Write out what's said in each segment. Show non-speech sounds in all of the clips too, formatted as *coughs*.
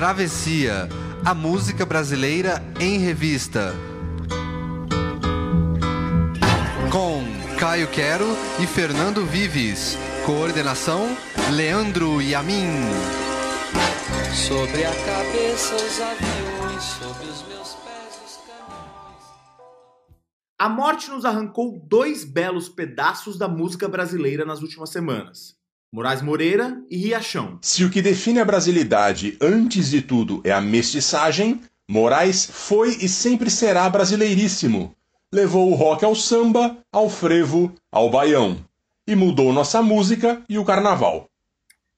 Travessia, a música brasileira em revista. Com Caio Quero e Fernando Vives. Coordenação: Leandro Yamin. Sobre a cabeça os aviões, sobre os meus pés os caminhões. A morte nos arrancou dois belos pedaços da música brasileira nas últimas semanas. Moraes Moreira e Riachão. Se o que define a brasilidade, antes de tudo, é a mestiçagem, Moraes foi e sempre será brasileiríssimo. Levou o rock ao samba, ao frevo, ao baião. E mudou nossa música e o carnaval.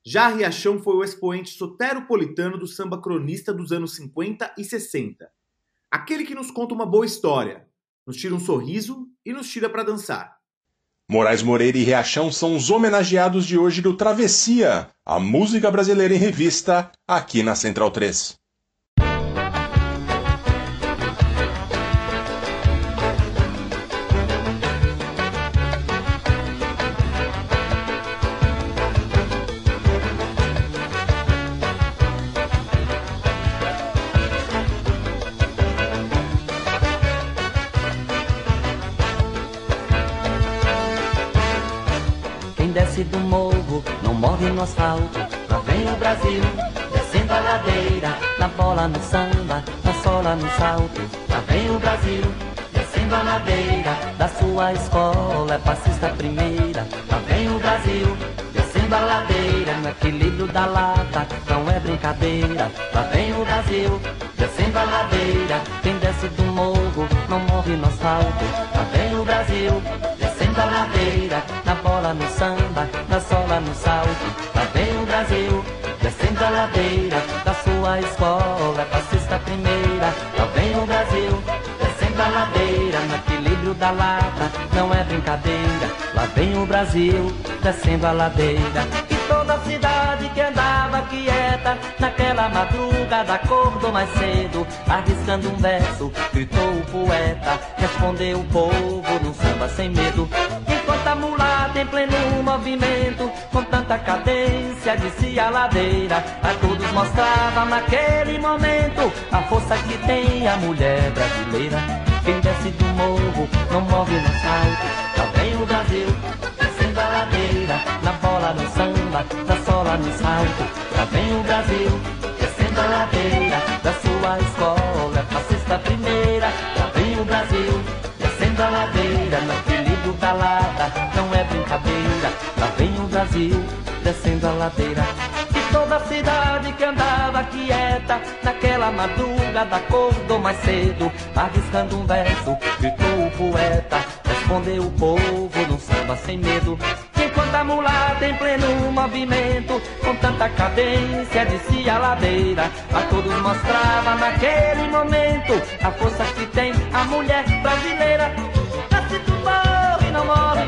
Já Riachão foi o expoente soteropolitano do samba cronista dos anos 50 e 60. Aquele que nos conta uma boa história, nos tira um sorriso e nos tira para dançar. Moraes Moreira e Riachão são os homenageados de hoje do Travessia, a música brasileira em revista, aqui na Central 3. Asfalto. Lá vem o Brasil, descendo a ladeira, na bola, no samba, na sola, no salto. Lá vem o Brasil, descendo a ladeira, da sua escola, é passista primeira. Lá vem o Brasil, descendo a ladeira, no equilíbrio da lata, não é brincadeira. Lá vem o Brasil, descendo a ladeira, quem desce do morro, não morre no asfalto. Lá vem o Brasil, descendo a ladeira, na bola, no samba, na sola, no salto. Brasil, descendo a ladeira, da sua escola, passista primeira. Lá vem o Brasil, descendo a ladeira, no equilíbrio da lata, não é brincadeira. Lá vem o Brasil, descendo a ladeira. Toda a cidade que andava quieta, naquela madrugada acordou mais cedo, arriscando um verso, gritou o poeta, respondeu o povo num samba sem medo. Enquanto a mulata em pleno movimento, com tanta cadência, descia a ladeira, a todos mostrava naquele momento a força que tem a mulher brasileira. Quem desce do morro não morre no salto, lá vem o Brasil, descendo a ladeira, na bola, no samba, na sola, no salto, lá vem o Brasil, descendo a ladeira, da sua escola, fascista primeira, lá vem o Brasil, descendo a ladeira, no equilíbrio da não é brincadeira, lá vem o Brasil, descendo a ladeira. E toda a cidade que andava quieta, naquela madrugada acordou mais cedo, arriscando um verso, gritou o poeta, respondeu o povo num samba sem medo. Enquanto a mulata em pleno movimento, com tanta cadência, descia a ladeira, a todos mostrava naquele momento a força que tem a mulher brasileira. Nasce do e não morre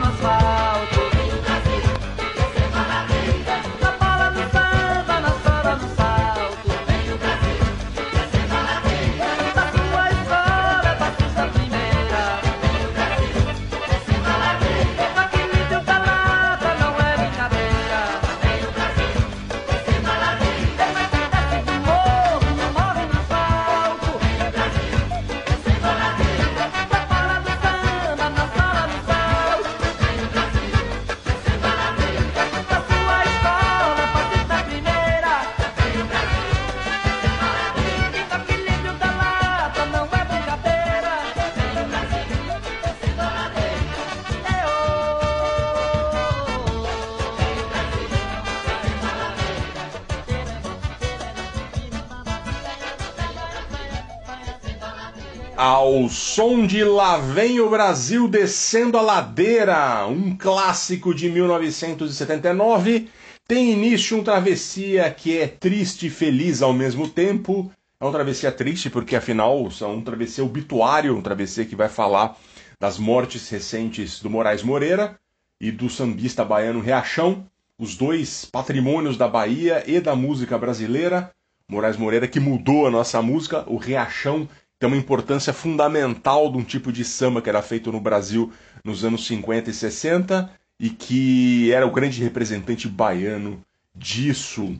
Ao som de Lá Vem o Brasil Descendo a Ladeira, um clássico de 1979, tem início um travessia que é triste e feliz ao mesmo tempo. É um travessia triste porque, afinal, é um travessia obituário, um travessia que vai falar das mortes recentes do Moraes Moreira e do sambista baiano Reachão, os dois patrimônios da Bahia e da música brasileira. Moraes Moreira que mudou a nossa música, o Reachão tem uma importância fundamental de um tipo de samba que era feito no Brasil nos anos 50 e 60 e que era o grande representante baiano disso.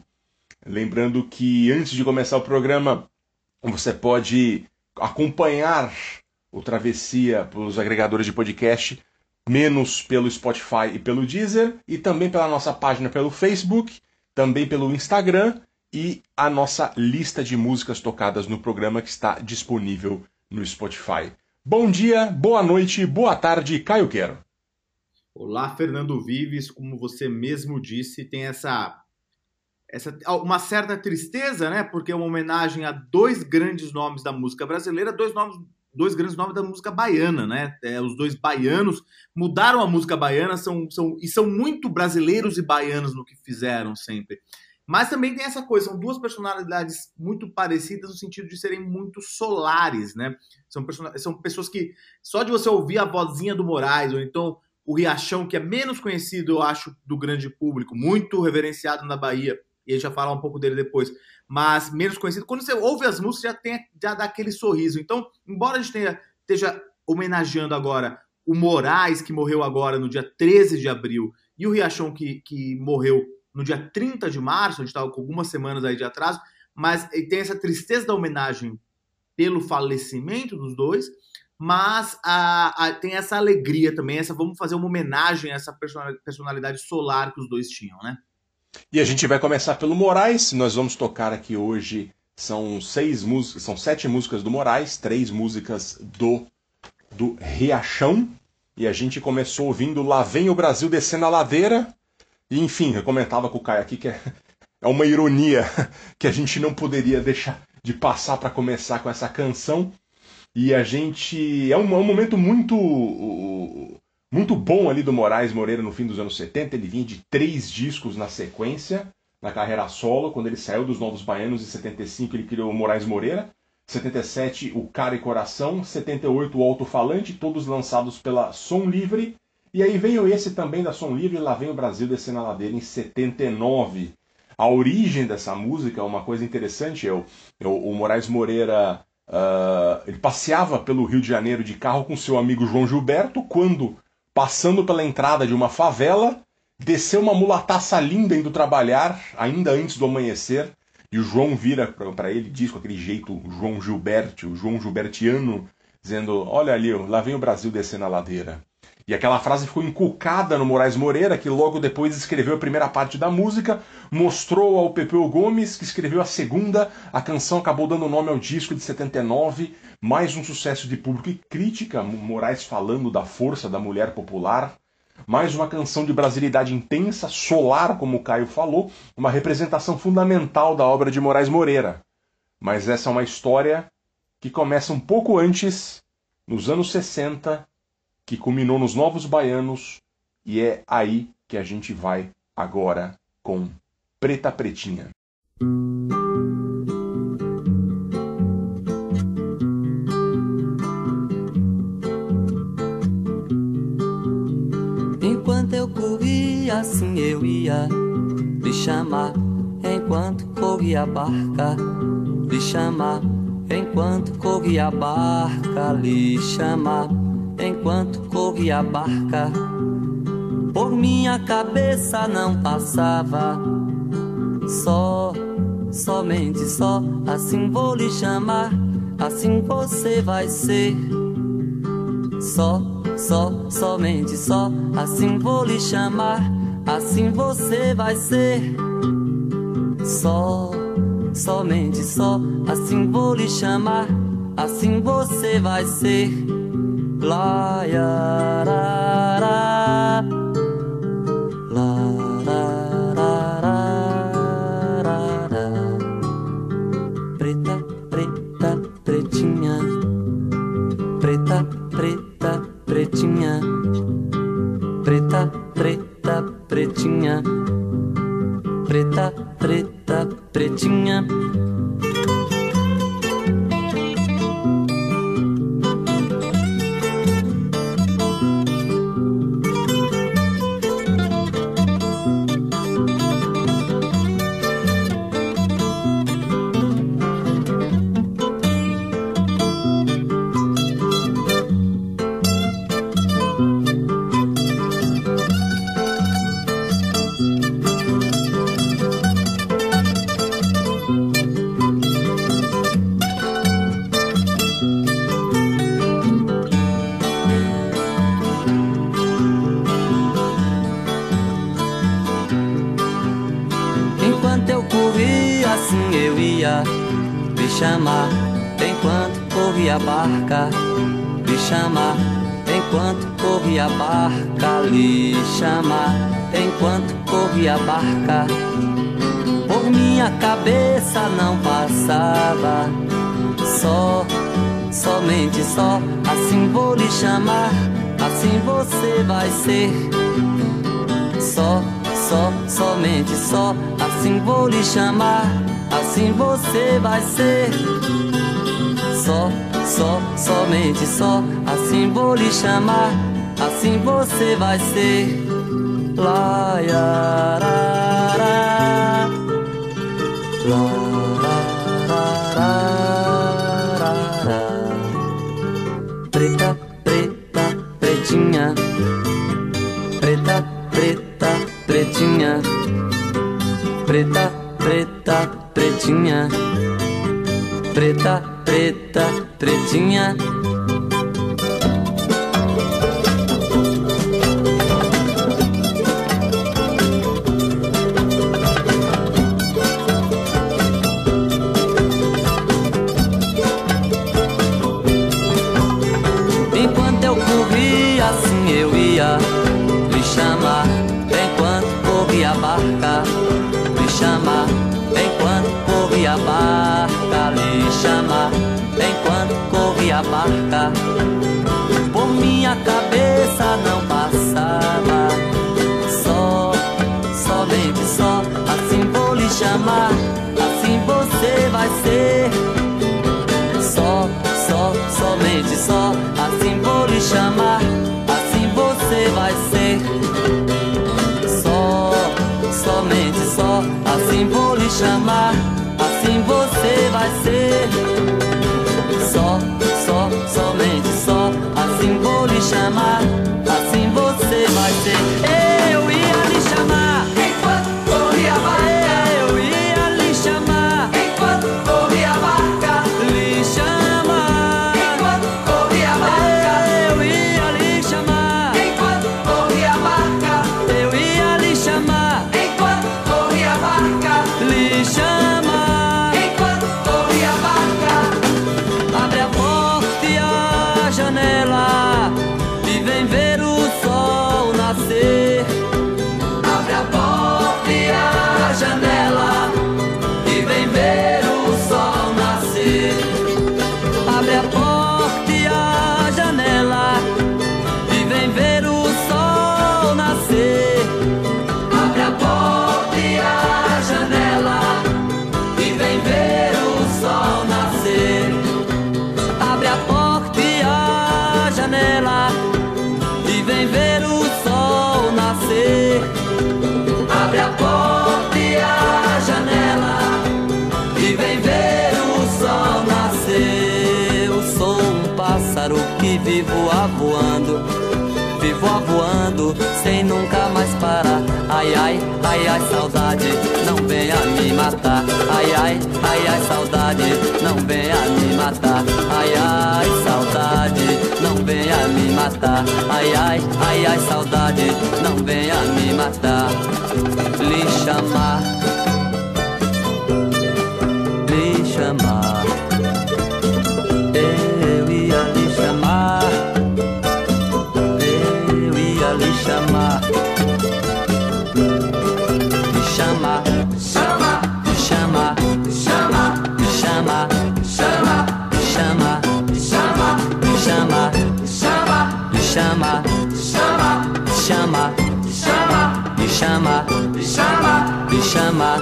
Lembrando que antes de começar o programa, você pode acompanhar o Travessia pelos agregadores de podcast, menos pelo Spotify e pelo Deezer, e também pela nossa página pelo Facebook, também pelo Instagram e a nossa lista de músicas tocadas no programa que está disponível no Spotify. Bom dia, boa noite, boa tarde, Caio Quero. Olá, Fernando Vives, como você mesmo disse, tem essa essa uma certa tristeza, né? Porque é uma homenagem a dois grandes nomes da música brasileira, dois nomes, dois grandes nomes da música baiana, né? É, os dois baianos mudaram a música baiana, são, são e são muito brasileiros e baianos no que fizeram sempre. Mas também tem essa coisa, são duas personalidades muito parecidas no sentido de serem muito solares, né? São, são pessoas que só de você ouvir a vozinha do Moraes, ou então o Riachão, que é menos conhecido, eu acho, do grande público, muito reverenciado na Bahia, e a gente vai falar um pouco dele depois, mas menos conhecido. Quando você ouve as músicas, já, tem, já dá aquele sorriso. Então, embora a gente tenha, esteja homenageando agora o Moraes, que morreu agora no dia 13 de abril, e o Riachão, que, que morreu no dia 30 de março, a gente estava com algumas semanas aí de atraso, mas tem essa tristeza da homenagem pelo falecimento dos dois, mas a, a, tem essa alegria também, essa vamos fazer uma homenagem a essa personalidade solar que os dois tinham, né? E a gente vai começar pelo Moraes. Nós vamos tocar aqui hoje. São seis músicas, são sete músicas do Moraes, três músicas do do Riachão. E a gente começou ouvindo Lá Vem o Brasil Descendo a Ladeira. E enfim, eu comentava com o Caio aqui que é, é uma ironia *laughs* que a gente não poderia deixar de passar para começar com essa canção. E a gente. É um, é um momento muito. Muito bom ali do Moraes Moreira no fim dos anos 70. Ele vinha de três discos na sequência, na carreira solo. Quando ele saiu dos Novos Baianos, em 75, ele criou o Moraes Moreira. 77, o Cara e Coração. 78, o Alto Falante, todos lançados pela Som Livre. E aí veio esse também da Som Livre, lá vem o Brasil descendo a ladeira em 79. A origem dessa música é uma coisa interessante. Eu, eu, o Moraes Moreira Uh, ele passeava pelo Rio de Janeiro de carro com seu amigo João Gilberto, quando, passando pela entrada de uma favela, desceu uma mulataça linda indo trabalhar, ainda antes do amanhecer, e o João vira para ele diz com aquele jeito João Gilberto, João Gilbertiano, dizendo: Olha ali, lá vem o Brasil descendo a ladeira. E aquela frase ficou inculcada no Moraes Moreira, que logo depois escreveu a primeira parte da música, mostrou ao Pepeu Gomes, que escreveu a segunda. A canção acabou dando nome ao disco de 79, mais um sucesso de público e crítica, Moraes falando da força da mulher popular. Mais uma canção de brasilidade intensa, solar, como o Caio falou, uma representação fundamental da obra de Moraes Moreira. Mas essa é uma história que começa um pouco antes, nos anos 60, que culminou nos Novos Baianos, e é aí que a gente vai agora com Preta Pretinha. Enquanto eu corria, assim eu ia lhe chamar. Enquanto corria a barca, lhe chamar. Enquanto corria a barca, lhe chamar enquanto corria a barca. Por minha cabeça não passava só, somente só. Assim vou lhe chamar, assim você vai ser. Só, só, somente só. Assim vou lhe chamar, assim você vai ser. Só, somente só. Assim vou lhe chamar, assim você vai ser. Blah, yeah, assim você vai ser lá. summer. ai, ai, ai, saudade, não venha me matar. Ai, ai, ai, ai, saudade, não venha me matar. Ai, ai, saudade, não venha me matar. Ai, ai, ai, ai, saudade, não venha me matar. Lhe chamar chamar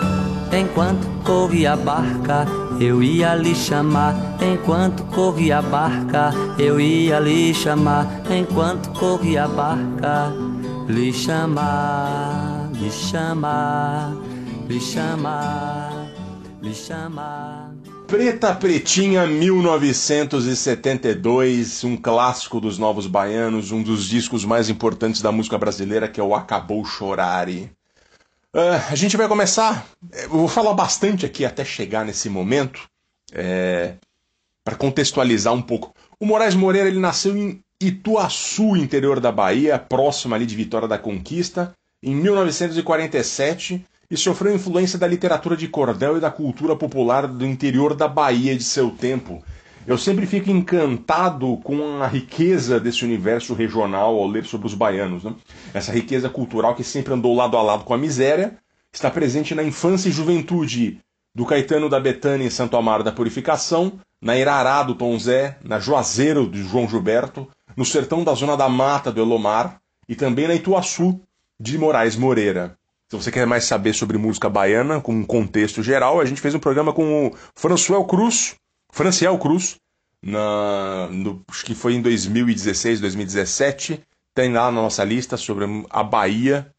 enquanto corria a barca. Eu ia lhe chamar enquanto corria a barca. Eu ia lhe chamar enquanto corria a barca. Lhe chamar, lhe chamar, lhe chamar, lhe chamar. Preta Pretinha 1972, um clássico dos novos baianos, um dos discos mais importantes da música brasileira que é o Acabou Chorare. Uh, a gente vai começar. Eu vou falar bastante aqui até chegar nesse momento, eh, é, para contextualizar um pouco. O Moraes Moreira ele nasceu em Ituaçu, interior da Bahia, próximo ali de Vitória da Conquista, em 1947 e sofreu influência da literatura de cordel e da cultura popular do interior da Bahia de seu tempo, eu sempre fico encantado com a riqueza desse universo regional ao ler sobre os baianos. Né? Essa riqueza cultural que sempre andou lado a lado com a miséria está presente na infância e juventude do Caetano da Betânia em Santo Amaro da Purificação, na Irará do Tom Zé, na Juazeiro de João Gilberto, no sertão da Zona da Mata do Elomar e também na Ituaçu de Moraes Moreira. Se você quer mais saber sobre música baiana, com um contexto geral, a gente fez um programa com o Françoel Cruz, Franciel Cruz, na, no, acho que foi em 2016, 2017. Tem lá na nossa lista sobre a Bahia,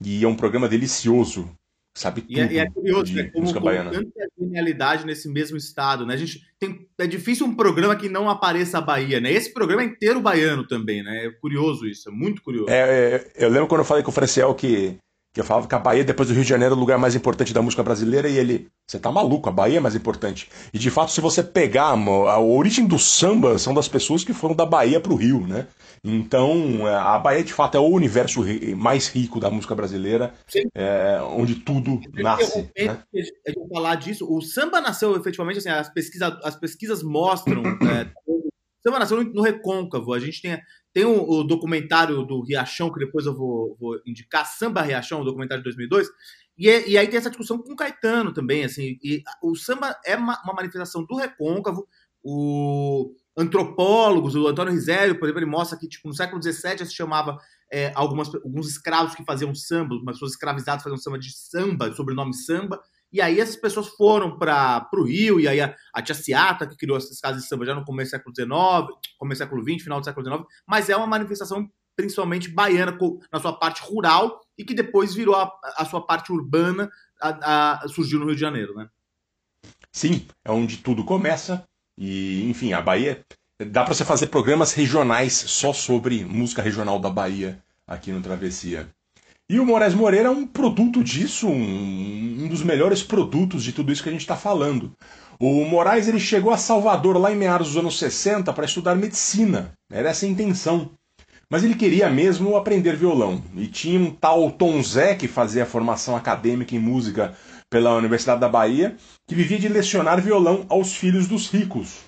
e é um programa delicioso sabe tudo. E é, e é curioso, né? Como, como tanta genialidade nesse mesmo estado, né? A gente tem, é difícil um programa que não apareça a Bahia, né? Esse programa é inteiro baiano também, né? É curioso isso, é muito curioso. É, é, eu lembro quando eu falei com o Franciel que que eu falava que a Bahia, depois do Rio de Janeiro, é o lugar mais importante da música brasileira, e ele, você tá maluco, a Bahia é mais importante. E de fato, se você pegar a, origem do samba, são das pessoas que foram da Bahia pro Rio, né? Então, é, a Bahia de fato é o universo mais rico da música brasileira, é, onde tudo nasce. Né? Eu falar disso, o samba nasceu efetivamente, assim, as pesquisas, as pesquisas mostram. *coughs* é, o samba nasceu no Recôncavo. A gente tem tem o, documentário do Riachão, que depois eu vou, vou indicar, Samba Riachão, o documentário de 2002, e, é, e aí tem essa discussão com o Caetano também, assim, e o samba é uma, uma manifestação do recôncavo, o antropólogos, o Antônio Risério, por exemplo, ele mostra que tipo, no século XVII se chamava é, algumas, alguns escravos que faziam samba, umas pessoas escravizadas faziam samba de samba, sobrenome samba, e aí essas pessoas foram para o Rio, e aí a, a tia Ciata, que criou essas casas de samba já no começo do século XIX, começo do século XX, final do século XIX, mas é uma manifestação principalmente baiana, na sua parte rural, e que depois virou a, a sua parte urbana, a, a, surgiu no Rio de Janeiro, né? Sim, é onde tudo começa, e enfim, a Bahia... Dá para você fazer programas regionais só sobre música regional da Bahia aqui no Travessia. E o Moraes Moreira é um produto disso, um, um dos melhores produtos de tudo isso que a gente está falando. O Moraes ele chegou a Salvador lá em meados dos anos 60 para estudar medicina. Era essa a intenção. Mas ele queria mesmo aprender violão. E tinha um tal Tom Zé, que fazia formação acadêmica em música pela Universidade da Bahia, que vivia de lecionar violão aos filhos dos ricos.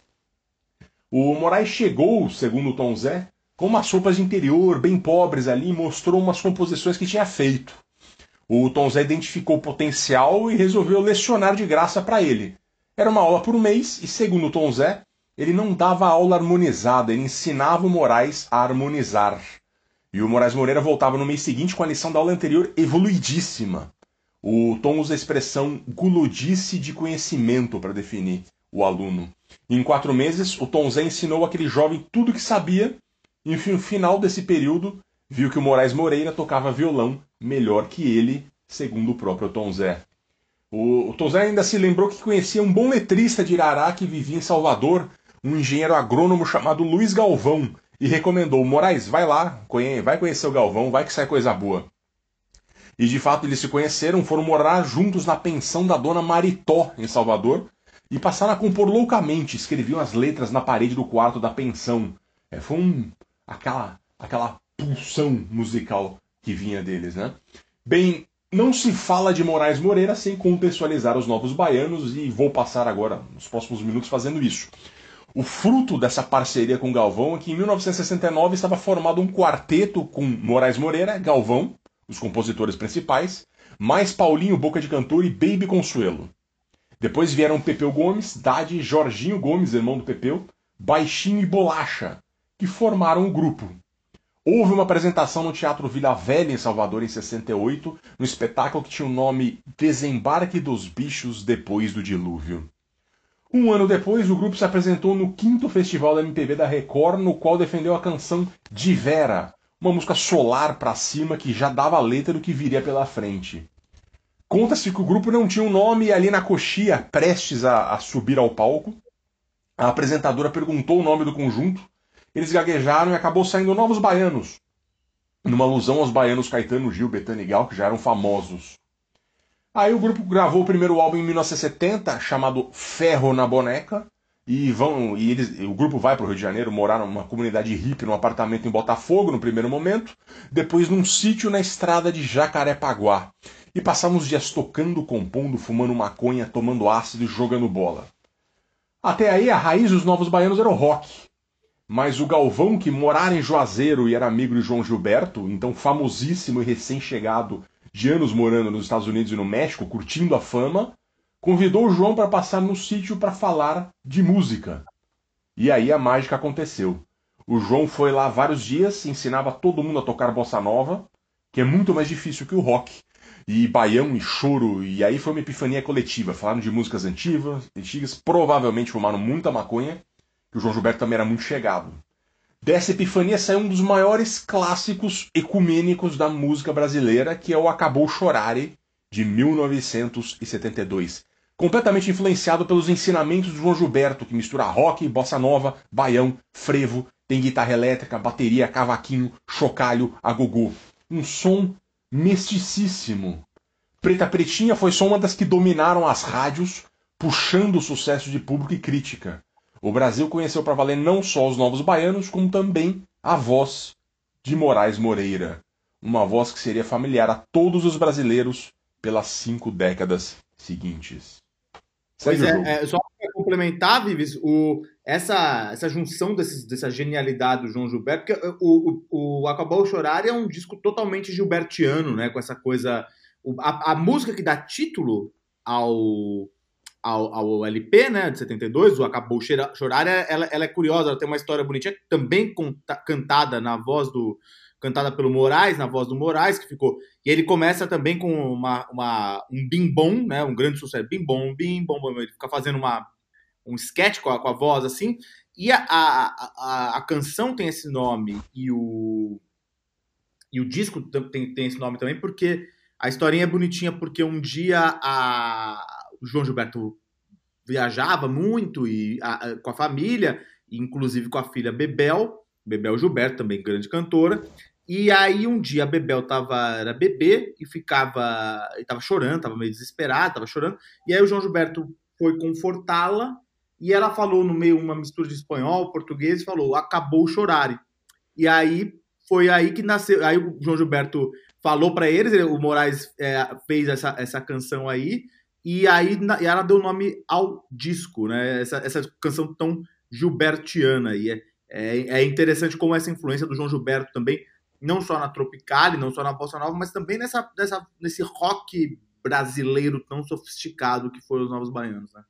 O Moraes chegou, segundo o Tom Zé, com umas roupas de interior bem pobres ali, mostrou umas composições que tinha feito. O Tom Zé identificou o potencial e resolveu lecionar de graça para ele. Era uma aula por mês e, segundo o Tom Zé, ele não dava aula harmonizada, ele ensinava o Moraes a harmonizar. E o Moraes Moreira voltava no mês seguinte com a lição da aula anterior evoluidíssima. O Tom usa a expressão gulodice de conhecimento para definir o aluno. Em quatro meses, o Tom Zé ensinou aquele jovem tudo o que sabia e no final desse período, viu que o Moraes Moreira tocava violão melhor que ele, segundo o próprio Tom Zé. O, o Tom Zé ainda se lembrou que conhecia um bom letrista de Irará que vivia em Salvador, um engenheiro agrônomo chamado Luiz Galvão, e recomendou: Moraes, vai lá, vai conhecer o Galvão, vai que sai coisa boa. E de fato eles se conheceram, foram morar juntos na pensão da dona Maritó, em Salvador, e passaram a compor loucamente, escreviam as letras na parede do quarto da pensão. É, foi um, aquela, aquela pulsão musical que vinha deles, né? Bem, não se fala de Moraes Moreira sem contextualizar os novos baianos e vou passar agora nos próximos minutos fazendo isso. O fruto dessa parceria com Galvão é que em 1969 estava formado um quarteto com Moraes Moreira, Galvão, os compositores principais, mais Paulinho Boca de Cantor e Baby Consuelo. Depois vieram Pepeu Gomes, Dade, Jorginho Gomes, irmão do Pepeu, Baixinho e Bolacha, que formaram o grupo. Houve uma apresentação no Teatro Vila Velha, em Salvador, em 68, no espetáculo que tinha o nome Desembarque dos Bichos Depois do Dilúvio. Um ano depois, o grupo se apresentou no quinto Festival da MPB da Record, no qual defendeu a canção De Vera, uma música solar pra cima que já dava a letra do que viria pela frente. Conta-se que o grupo não tinha um nome e ali na coxia, prestes a, a subir ao palco, a apresentadora perguntou o nome do conjunto eles gaguejaram e acabou saindo Novos Baianos, numa alusão aos baianos Caetano, Gil, Betânia e Gal, que já eram famosos. Aí o grupo gravou o primeiro álbum em 1970, chamado Ferro na Boneca, e vão e eles, o grupo vai para o Rio de Janeiro morar numa comunidade hippie, num apartamento em Botafogo no primeiro momento, depois num sítio na estrada de Jacarepaguá. e passava os dias tocando, compondo, fumando maconha, tomando ácido e jogando bola. Até aí, a raiz dos Novos Baianos era o rock. Mas o Galvão, que morara em Juazeiro e era amigo de João Gilberto, então famosíssimo e recém-chegado de anos morando nos Estados Unidos e no México, curtindo a fama, convidou o João para passar no sítio para falar de música. E aí a mágica aconteceu. O João foi lá vários dias, ensinava todo mundo a tocar bossa nova, que é muito mais difícil que o rock, e baião e choro, e aí foi uma epifania coletiva. Falaram de músicas antigas, antigas, provavelmente fumaram muita maconha, que o João Gilberto também era muito chegado. Dessa epifania saiu um dos maiores clássicos ecumênicos da música brasileira, que é o Acabou Chorare, de 1972. Completamente influenciado pelos ensinamentos do João Gilberto, que mistura rock, bossa nova, baião, frevo, tem guitarra elétrica, bateria, cavaquinho, chocalho, agogô. Um som misticíssimo. Preta Pretinha foi só uma das que dominaram as rádios, puxando o sucesso de público e crítica. O Brasil conheceu para valer não só os novos baianos, como também a voz de Moraes Moreira. Uma voz que seria familiar a todos os brasileiros pelas cinco décadas seguintes. Pois é, é, só para complementar, Vives, o, essa, essa junção desses, dessa genialidade do João Gilberto, porque o, o, o Acabou Chorar é um disco totalmente gilbertiano, né? Com essa coisa. A, a música que dá título ao, ao, ao, LP, né, de 72, o Acabou Chorar, ela, ela é curiosa, ela tem uma história bonitinha, também conta, cantada na voz do, cantada pelo Moraes, na voz do Moraes, que ficou. E ele começa também com uma, uma um bim-bom, né? Um grande sucesso. Bim-bom, bim-bom, ele fica fazendo uma, um sketch com a, com a voz assim. E a, a, a, a, canção tem esse nome e o, e o disco tem, tem esse nome também, porque a historinha é bonitinha, porque um dia a, o João Gilberto viajava muito e a, com a família, inclusive com a filha Bebel, Bebel Gilberto, também grande cantora, e aí um dia a Bebel tava, era bebê e ficava, e tava chorando, tava meio desesperada, tava chorando. E aí o João Gilberto foi confortá-la e ela falou no meio uma mistura de espanhol, português, e falou: "Acabou chorar". E aí foi aí que nasceu, aí o João Gilberto falou para eles, o Moraes é, fez essa, essa canção aí e aí e ela deu nome ao disco, né? Essa, essa canção tão gilbertiana e é, é, é interessante como essa influência do João Gilberto também não só na Tropicale, não só na Bossa Nova, mas também nessa, nessa, nesse rock brasileiro tão sofisticado que foram os Novos Baianos, né?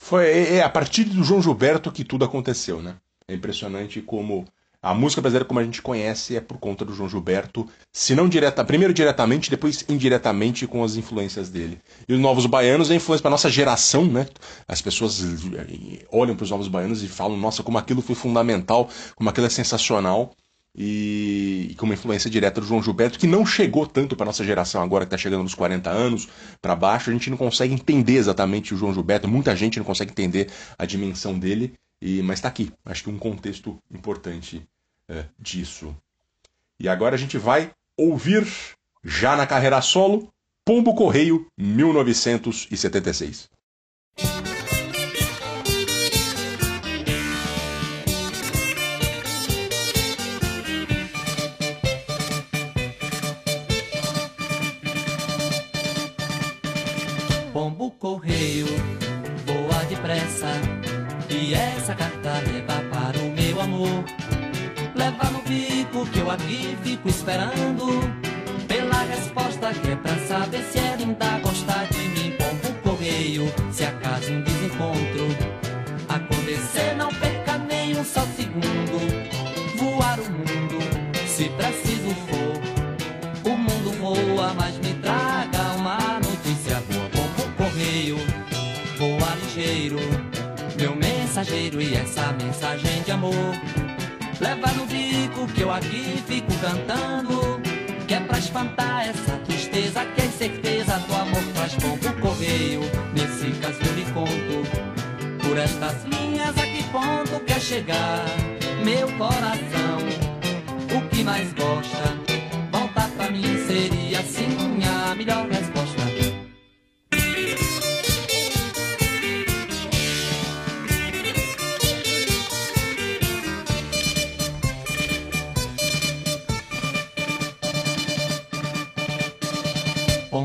Foi é, é, a partir do João Gilberto que tudo aconteceu, né? É impressionante como a música brasileira como a gente conhece é por conta do João Gilberto, se não direta, primeiro diretamente, depois indiretamente com as influências dele. E os Novos Baianos é influência para nossa geração, né? As pessoas eh, olham para os Novos Baianos e falam, nossa, como aquilo foi fundamental, como aquilo é sensacional e, e com uma influência direta do João Gilberto, que não chegou tanto para nossa geração agora que está chegando nos 40 anos para baixo. A gente não consegue entender exatamente o João Gilberto, muita gente não consegue entender a dimensão dele, e, mas está aqui. Acho que um contexto importante é, disso. E agora a gente vai ouvir, já na carreira solo, Pombo Correio 1976. pombo correio voa depressa e essa carta leva para o meu amor. Leva no bico que eu aqui fico esperando pela resposta que é pra saber se ela ainda gosta de mim. Pombo correio, se acaso um desencontro acontecer, não perca nem um só segundo. Voar o mundo, se preciso for, o mundo voa, mas me traga uma notícia boa correio, voa ligeiro, meu mensageiro e essa mensagem de amor. Leva no bico que eu aqui fico cantando, que é pra espantar essa tristeza, que é certeza do amor traz pouco correio. Nesse caso eu lhe conto, por estas linhas a que ponto quer chegar meu coração. O que mais gosta, voltar pra mim seria assim a melhor resposta.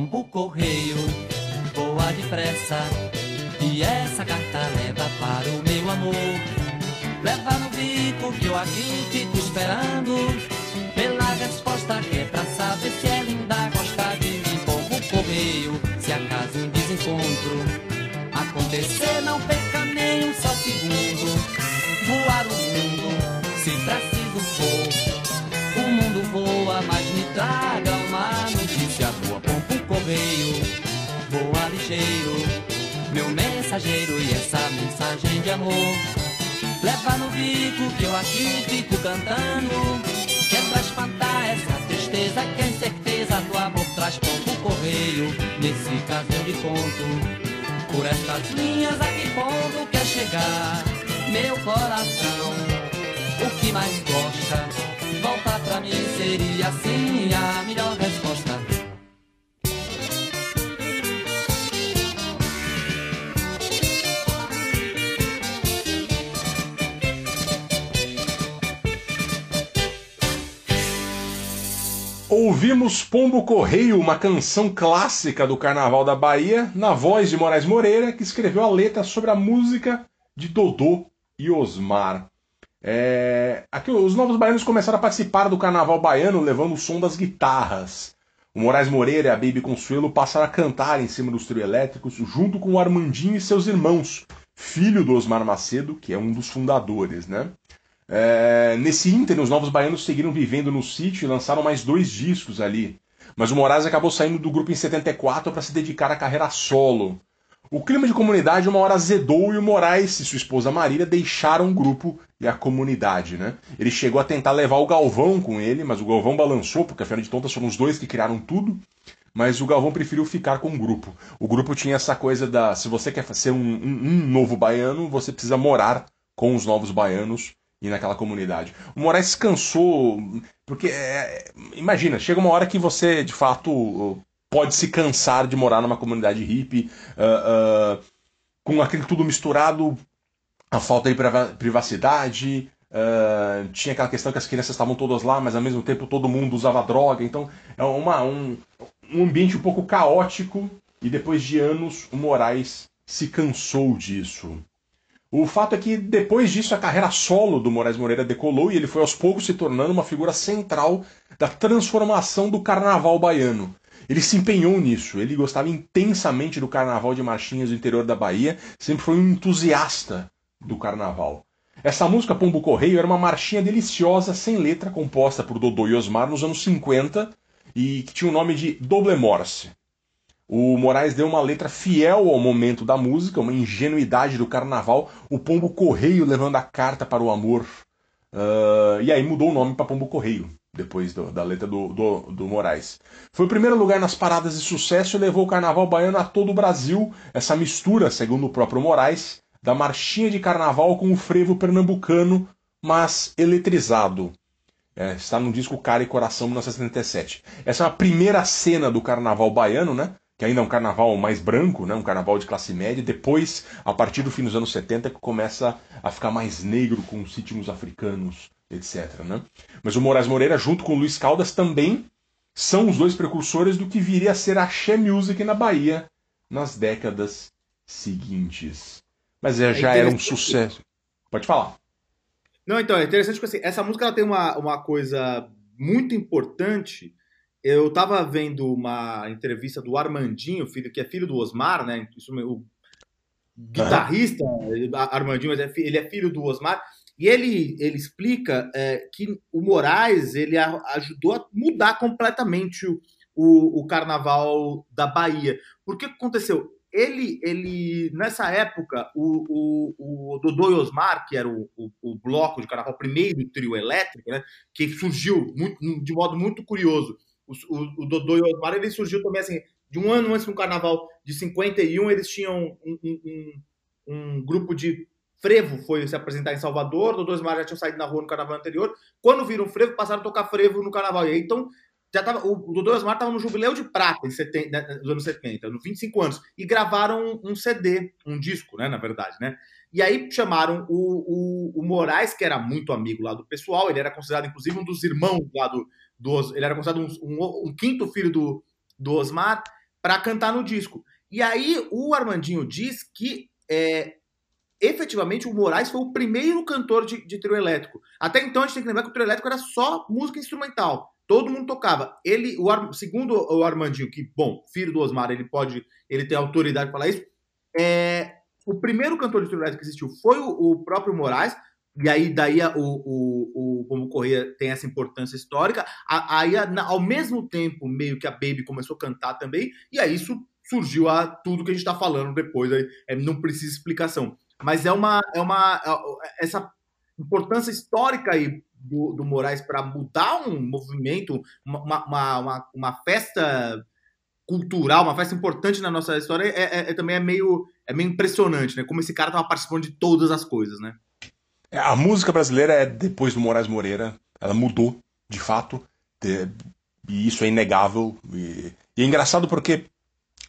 Correio, voa depressa. E essa carta leva para o meu amor. Leva no bico que eu aqui fico esperando. Pela resposta que é pra saber se ela ainda gosta de mim. Como correio, se acaso um desencontro acontecer, não perca nem um só segundo. Voar o mundo, se preciso for. O mundo voa, mas me traga uma notícia boa. Pombo correio, voa ligeiro. Meu mensageiro e essa mensagem de amor. Leva no bico que eu aqui fico cantando. Que é pra espantar essa tristeza que a incerteza do amor traz pouco correio. Nesse caso eu lhe conto. Por estas linhas aqui ponto quer chegar meu coração. O que mais gosta? Voltar pra mim seria assim a melhor resposta. Ouvimos Pombo Correio, uma canção clássica do Carnaval da Bahia, na voz de Moraes Moreira, que escreveu a letra sobre a música de Dodô e Osmar. É... Aqui, os novos baianos começaram a participar do Carnaval baiano levando o som das guitarras. O Moraes Moreira e a Baby Consuelo passaram a cantar em cima dos trio elétricos junto com o Armandinho e seus irmãos, filho do Osmar Macedo, que é um dos fundadores, né? É, nesse ínter, os Novos Baianos seguiram vivendo no sítio e lançaram mais dois discos ali. Mas o Moraes acabou saindo do grupo em 74 para se dedicar à carreira solo. O clima de comunidade uma hora azedou e o Moraes e sua esposa Marília deixaram o grupo e a comunidade, né? Ele chegou a tentar levar o Galvão com ele, mas o Galvão balançou, porque afinal de contas foram os dois que criaram tudo. Mas o Galvão preferiu ficar com o grupo. O grupo tinha essa coisa da. Se você quer ser um, um, um novo baiano, você precisa morar com os novos baianos e naquela comunidade. O Moraes cansou, porque é, imagina, chega uma hora que você de fato pode se cansar de morar numa comunidade hippie, uh, uh, com aquele tudo misturado, a falta de privacidade. Uh, tinha aquela questão que as crianças estavam todas lá, mas ao mesmo tempo todo mundo usava droga. Então é uma, um, um ambiente um pouco caótico. E depois de anos, o Moraes se cansou disso. O fato é que depois disso a carreira solo do Moraes Moreira decolou e ele foi aos poucos se tornando uma figura central da transformação do carnaval baiano. Ele se empenhou nisso, ele gostava intensamente do carnaval de marchinhas do interior da Bahia, sempre foi um entusiasta do carnaval. Essa música Pombo Correio era uma marchinha deliciosa, sem letra, composta por Dodô e Osmar nos anos 50 e que tinha o nome de Doble Morse. O Moraes deu uma letra fiel ao momento da música, uma ingenuidade do carnaval, o Pombo Correio levando a carta para o amor. Uh, e aí mudou o nome para Pombo Correio, depois do, da letra do, do, do, Moraes. Foi o primeiro lugar nas paradas de sucesso e levou o carnaval baiano a todo o Brasil. Essa mistura, segundo o próprio Moraes, da marchinha de carnaval com o frevo pernambucano, mas eletrizado. É, está no disco Cara e Coração 1977. Essa é a primeira cena do carnaval baiano, né? Que ainda é um carnaval mais branco, né, um carnaval de classe média, depois, a partir do fim dos anos 70, que começa a ficar mais negro com os ritmos africanos, etc. Né? Mas o Moraes Moreira, junto com o Luiz Caldas, também são os dois precursores do que viria a ser a Axé Music na Bahia nas décadas seguintes. Mas é, já é era um sucesso. Pode falar. Não, então, é interessante que assim, essa música ela tem uma, uma coisa muito importante eu estava vendo uma entrevista do Armandinho, filho, que é filho do Osmar, né? O guitarrista Armandinho, é ele é filho do Osmar. E ele, ele explica é, que o Moraes ele ajudou a mudar completamente o, o, o carnaval da Bahia. Por que aconteceu? Ele, ele nessa época, o, o, o Dodô e Osmar, que era o, o, o bloco de carnaval, primeiro trio elétrico, né, que surgiu muito, de modo muito curioso o, o, o Dodô e o Osmar, ele surgiu também assim, de um ano antes do carnaval de 51, eles tinham um, um, um, grupo de frevo, foi se apresentar em Salvador, o Dodô e o Osmar já tinham saído na rua no carnaval anterior, quando viram frevo, passaram a tocar frevo no carnaval, e aí, então já tava, o, Dodô e o Osmar estavam no Jubileu de Prata, em 70, né, nos anos 70, nos 25 anos, e gravaram um CD, um disco, né, na verdade, né, e aí chamaram o, o, o Moraes, que era muito amigo lá do pessoal, ele era considerado, inclusive, um dos irmãos lá do, do ele era considerado um, um, um, quinto filho do, do Osmar, para cantar no disco. E aí o Armandinho diz que é, efetivamente o Moraes foi o primeiro cantor de, de trio elétrico. Até então a gente tem que lembrar que o trio elétrico era só música instrumental. Todo mundo tocava. Ele, o Ar, segundo o Armandinho, que, bom, filho do Osmar, ele pode, ele tem autoridade para falar isso. É, o primeiro cantor de trio elétrico que existiu foi o, o próprio Moraes. E aí, daí o, o, o Pombo Corrêa tem essa importância histórica. Aí, ao mesmo tempo, meio que a Baby começou a cantar também, e aí isso surgiu a tudo que a gente está falando depois. Aí, é, não precisa explicação. Mas é uma, é uma é, essa importância histórica aí do, do Moraes para mudar um movimento, uma, uma, uma, uma, festa cultural, uma festa importante na nossa história, é, é, é, também é meio, é meio impressionante, né? Como esse cara estava participando de todas as coisas, né? É, a música brasileira é depois do Moraes Moreira, ela mudou, de fato, e isso é inegável. E, e é engraçado porque,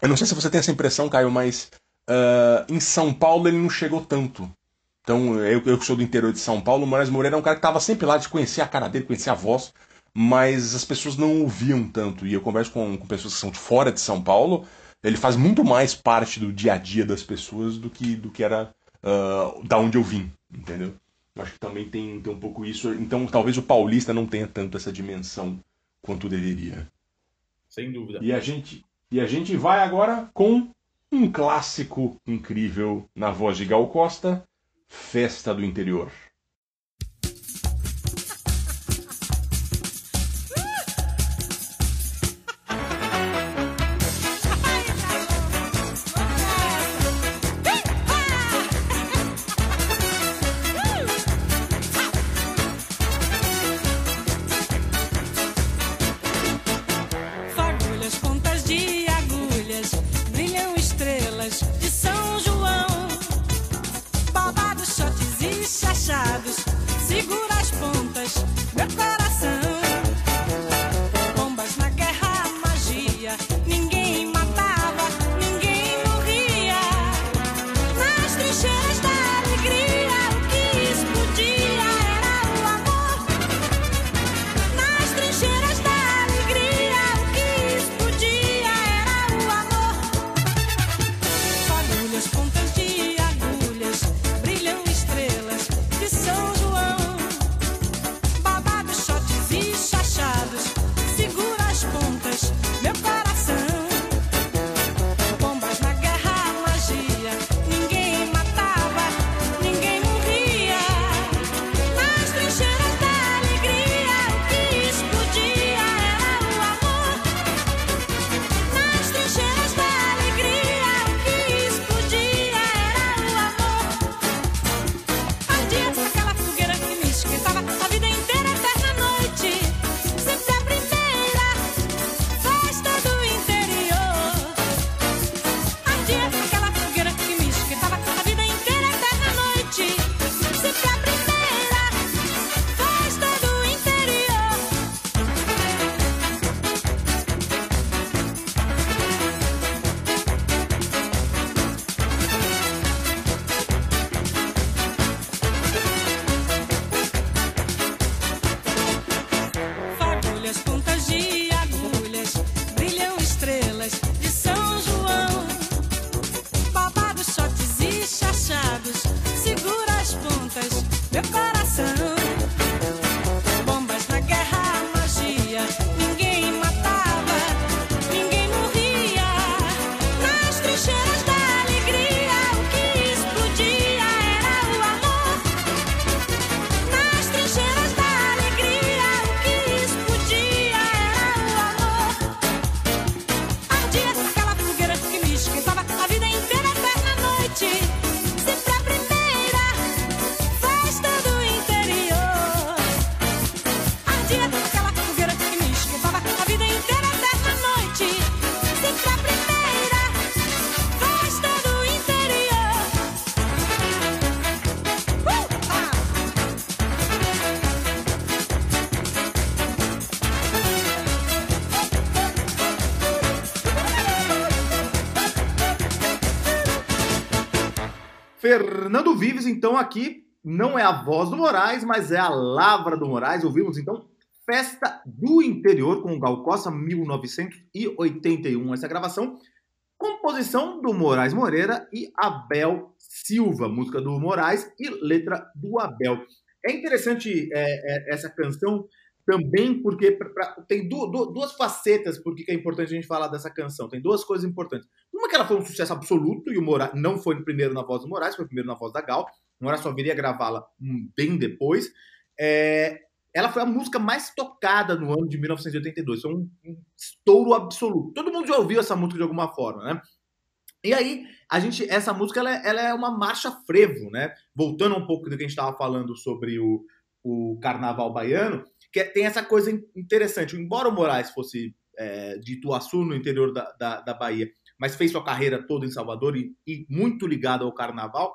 eu não sei se você tem essa impressão, Caio, mas uh, em São Paulo ele não chegou tanto. Então, eu, eu que sou do interior de São Paulo, o Moraes Moreira é um cara que estava sempre lá, de conhecer a cara dele, conhecer a voz, mas as pessoas não ouviam tanto. E eu converso com, com pessoas que são de fora de São Paulo, ele faz muito mais parte do dia a dia das pessoas do que, do que era uh, da onde eu vim, entendeu? Acho que também tem, tem um pouco isso. Então, talvez o paulista não tenha tanto essa dimensão quanto deveria. Sem dúvida. E a gente, e a gente vai agora com um clássico incrível na voz de Gal Costa, Festa do Interior. jealous Fernando Vives, então, aqui não é a voz do Moraes, mas é a lavra do Moraes. Ouvimos, então, Festa do Interior com o Gal Costa, 1981. Essa gravação, composição do Moraes Moreira e Abel Silva, música do Moraes e letra do Abel. É interessante é, é, essa canção também porque pra, pra, tem du, du, duas facetas por que é importante a gente falar dessa canção. Tem duas coisas importantes. Uma que ela foi um sucesso absoluto e o Moraes não foi primeiro na voz do Moraes, foi primeiro na voz da Gal. O Moraes só viria gravá-la bem depois. É, ela foi a música mais tocada no ano de 1982. Foi um, um estouro absoluto. Todo mundo já ouviu essa música de alguma forma, né? E aí, a gente, essa música ela, é, ela é uma marcha frevo, né? Voltando um pouco do que a gente estava falando sobre o, o carnaval baiano, que tem essa coisa interessante. Embora o Moraes fosse é, de Ituaçu, no interior da, da, da, Bahia, mas fez sua carreira toda em Salvador e, e, muito ligado ao carnaval,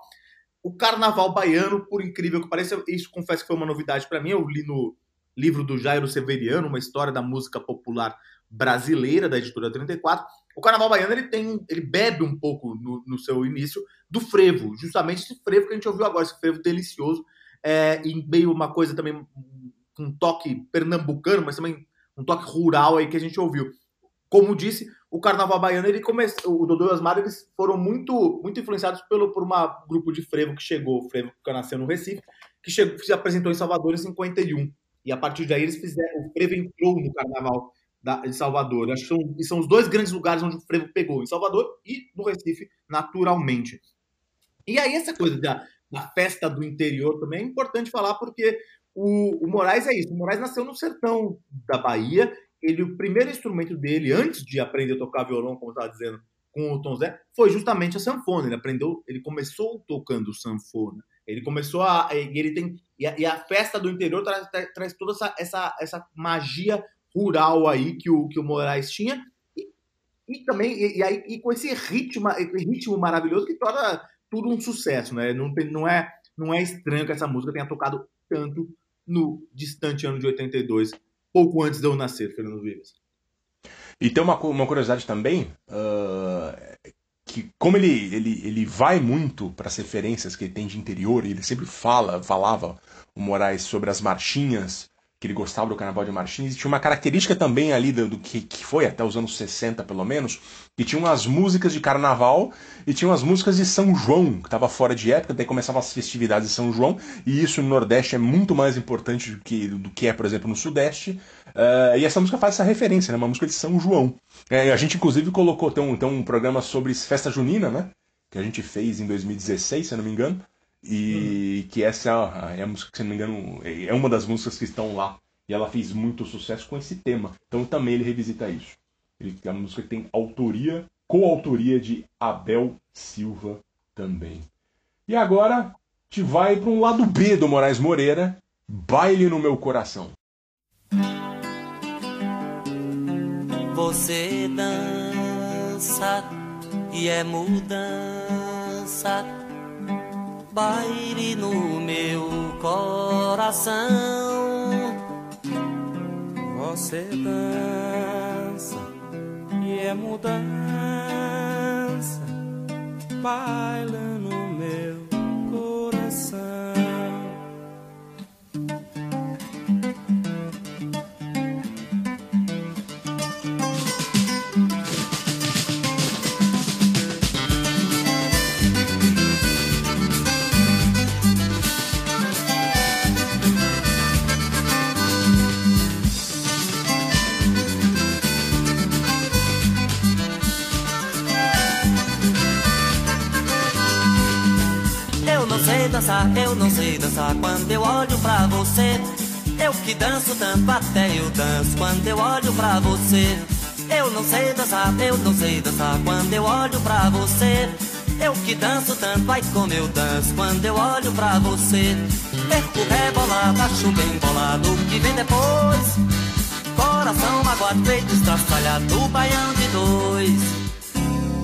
o carnaval baiano, por incrível que pareça, isso confesso que foi uma novidade para mim. Eu li no livro do Jairo Severiano, uma história da música popular brasileira da editora 34. O carnaval baiano ele tem, ele bebe um pouco no, no seu início do frevo, justamente esse frevo que a gente ouviu agora, esse frevo delicioso, é, e meio uma coisa também um toque pernambucano, mas também um toque rural aí que a gente ouviu. Como disse, o carnaval baiano, ele começou, o Dodô e Osmar, eles foram muito, muito influenciados pelo, por um grupo de frevo que chegou, o frevo que nasceu no Recife, que chegou, se apresentou em Salvador em 51. E a partir daí eles fizeram, o frevo entrou no carnaval da, de Salvador. Acho que são, são os dois grandes lugares onde o frevo pegou, em Salvador e no Recife, naturalmente. E aí essa coisa da, da festa do interior também é importante falar porque o, o Moraes é isso. O Moraes nasceu no sertão da Bahia. Ele, o primeiro instrumento dele, antes de aprender a tocar violão, como estava dizendo, com o Tom Zé, foi justamente a sanfona. Ele aprendeu, ele começou tocando sanfona. Ele começou a. Ele tem. E a, e a festa do interior traz, traz toda essa, essa, essa magia rural aí que o, que o Moraes tinha. E, e também, e, e, aí, e com esse ritmo, ritmo maravilhoso que torna tudo um sucesso, né? Não, tem, não, é, não é estranho que essa música tenha tocado tanto no distante ano de 82, pouco antes de eu nascer, Fernando Vives. E tem uma, uma curiosidade também, uh, que como ele, ele, ele vai muito para as referências que ele tem de interior, ele sempre fala, falava, o Moraes, sobre as marchinhas, que ele gostava do Carnaval de Martins, e tinha uma característica também ali do, do que, que foi até os anos 60, pelo menos, que tinha umas músicas de Carnaval e tinha umas músicas de São João, que estava fora de época, daí começavam as festividades de São João, e isso no Nordeste é muito mais importante do que, do que é, por exemplo, no Sudeste. Uh, e essa música faz essa referência, né? Uma música de São João. É, a gente, inclusive, colocou, tem um, tem um programa sobre festa junina, né? Que a gente fez em 2016, se eu não me engano. E hum. que essa é a música, se não me engano, é uma das músicas que estão lá. E ela fez muito sucesso com esse tema. Então também ele revisita isso. Ele, a música tem autoria, coautoria de Abel Silva também. E agora te vai para um lado B do Moraes Moreira, Baile no meu coração. Você dança e é mudança baile no meu coração. Você dança e é mudança, baila dançar, eu não sei dançar quando eu olho pra você. Eu que danço tanto, até eu danço quando eu olho pra você. Eu não sei dançar, eu não sei dançar quando eu olho pra você. Eu que danço tanto, ai como eu danço quando eu olho pra você. Perco rebolado, acho bem bolado o que vem depois. Coração magoado, peito estraçalhado, baião de dois.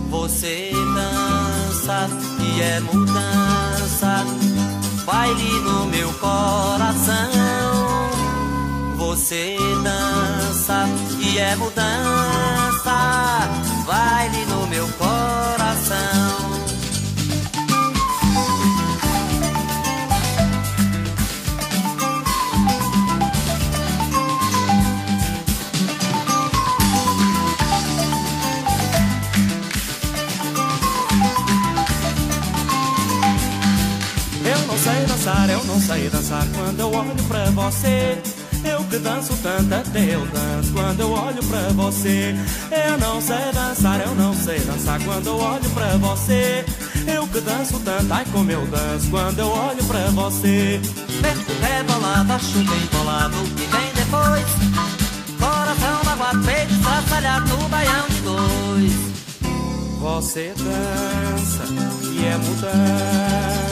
Você dança e é mudança baile no meu coração. Você dança e é mudança, baile no meu coração. Dançar, eu não sei dançar quando eu olho pra você. Eu que danço tanto até eu danço quando eu olho pra você. Eu não sei dançar, eu não sei dançar quando eu olho pra você. Eu que danço tanto, ai como eu danço quando eu olho pra você. Vento rebolado, chuva embolado, o que vem depois? Coração magoado, peito estraçalhado no baião de dois. Você dança e é mudança,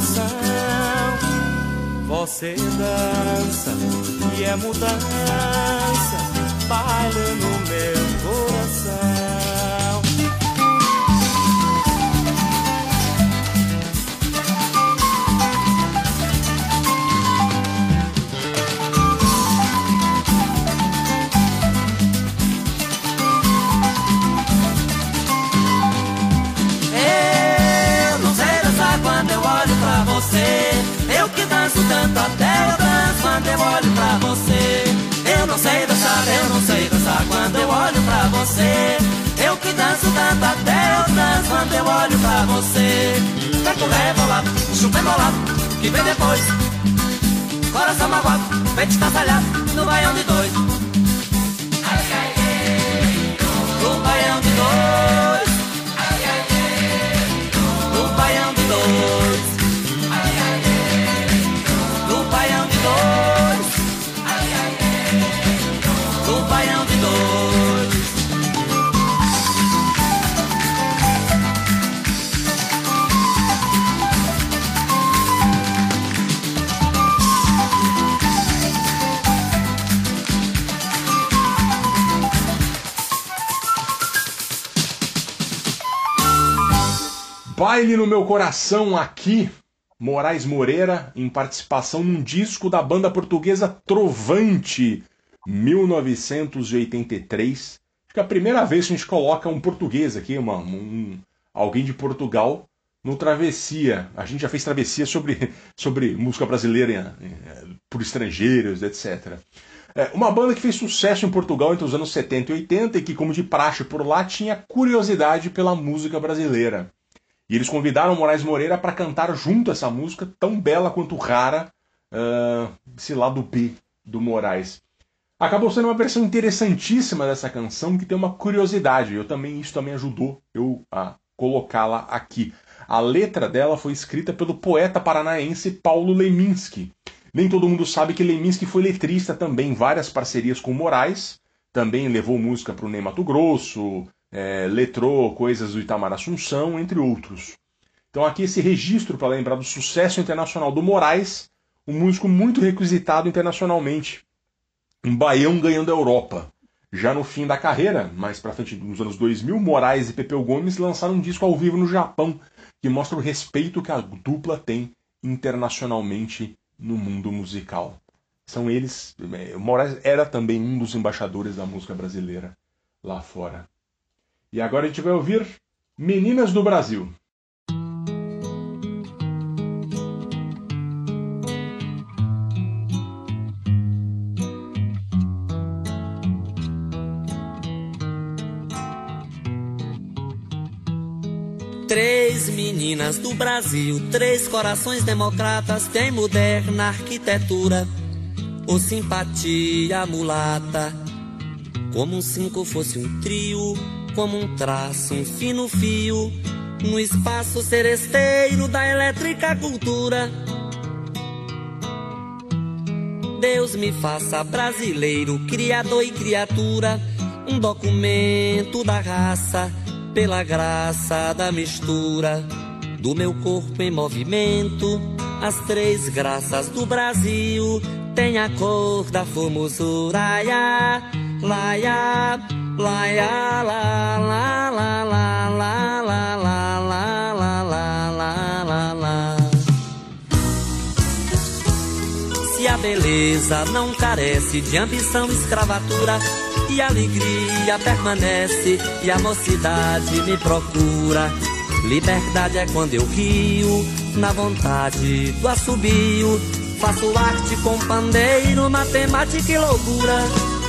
coração. Você dança e é mudança, baila no meu coração. Você. Eu que danço tanto até eu danço quando eu olho pra você. Eu não sei dançar, eu não sei dançar quando eu olho pra você. Eu que danço tanto até eu danço quando eu olho pra você. Peco rebolado, chupa embolado, que vem depois. Coração magoado, peito estraçalhado, no baião de dois. No baião de dois. No baião de dois. Baile no meu coração aqui, Moraes Moreira, em participação num disco da banda portuguesa Trovante, 1983. Acho que é a primeira vez que a gente coloca um português aqui, uma, um, alguém de Portugal, no Travessia. A gente já fez travessia sobre, *laughs* sobre música brasileira eh, por estrangeiros, etc. É, uma banda que fez sucesso em Portugal entre os anos 70 e 80 e que, como de praxe por lá, tinha curiosidade pela música brasileira. E eles convidaram Moraes Moreira para cantar junto essa música, tão bela quanto rara, uh, esse lado B do Moraes. Acabou sendo uma versão interessantíssima dessa canção que tem uma curiosidade. Eu também isso também ajudou eu a colocá-la aqui. A letra dela foi escrita pelo poeta paranaense Paulo Leminski. Nem todo mundo sabe que Leminski foi letrista também, várias parcerias com Moraes. Também levou música para o Ney Mato Grosso, é, letrou coisas do Itamar Assunção, entre outros. Então aqui esse registro para lembrar do sucesso internacional do Moraes, um músico muito requisitado internacionalmente. Um baião ganhando a Europa. Já no fim da carreira, mais para frente nos anos 2000, Moraes e Pepeu Gomes lançaram um disco ao vivo no Japão, que mostra o respeito que a dupla tem internacionalmente no mundo musical. São eles. é, Moraes era também um dos embaixadores da música brasileira lá fora. E agora a gente vai ouvir Meninas do Brasil. Três meninas do Brasil, três corações democratas, tem moderna arquitetura, ou simpatia mulata. Como um cinco fosse um trio, como um traço, um fino fio, no espaço seresteiro da elétrica cultura. Deus me faça brasileiro, criador e criatura, um documento da raça, pela graça da mistura do meu corpo em movimento. As três graças do Brasil têm a cor da formosura. Ia, laia, laia, la, la, la, la, la, la, la, la, la, la, la, la. Se a beleza não carece de ambição e escravatura, e alegria permanece, e a mocidade me procura. Liberdade é quando eu rio, na vontade do assobio. Faço arte com pandeiro, matemática e loucura.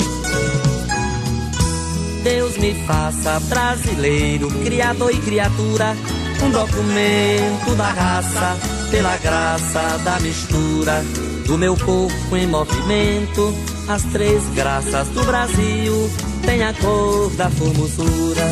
Deus me faça brasileiro, criador e criatura. um documento da raça, pela graça da mistura do meu corpo em movimento. As três graças do Brasil têm a cor da formosura.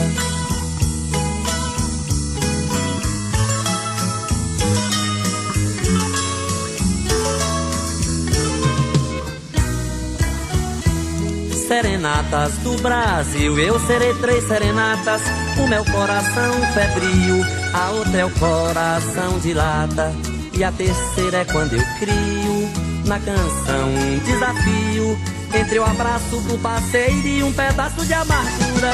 Serenatas do Brasil, eu serei três serenatas. O meu coração febril, a outra é o coração de lata. E a terceira é quando eu crio na canção um desafio entre o abraço do parceiro e um pedaço de amargura.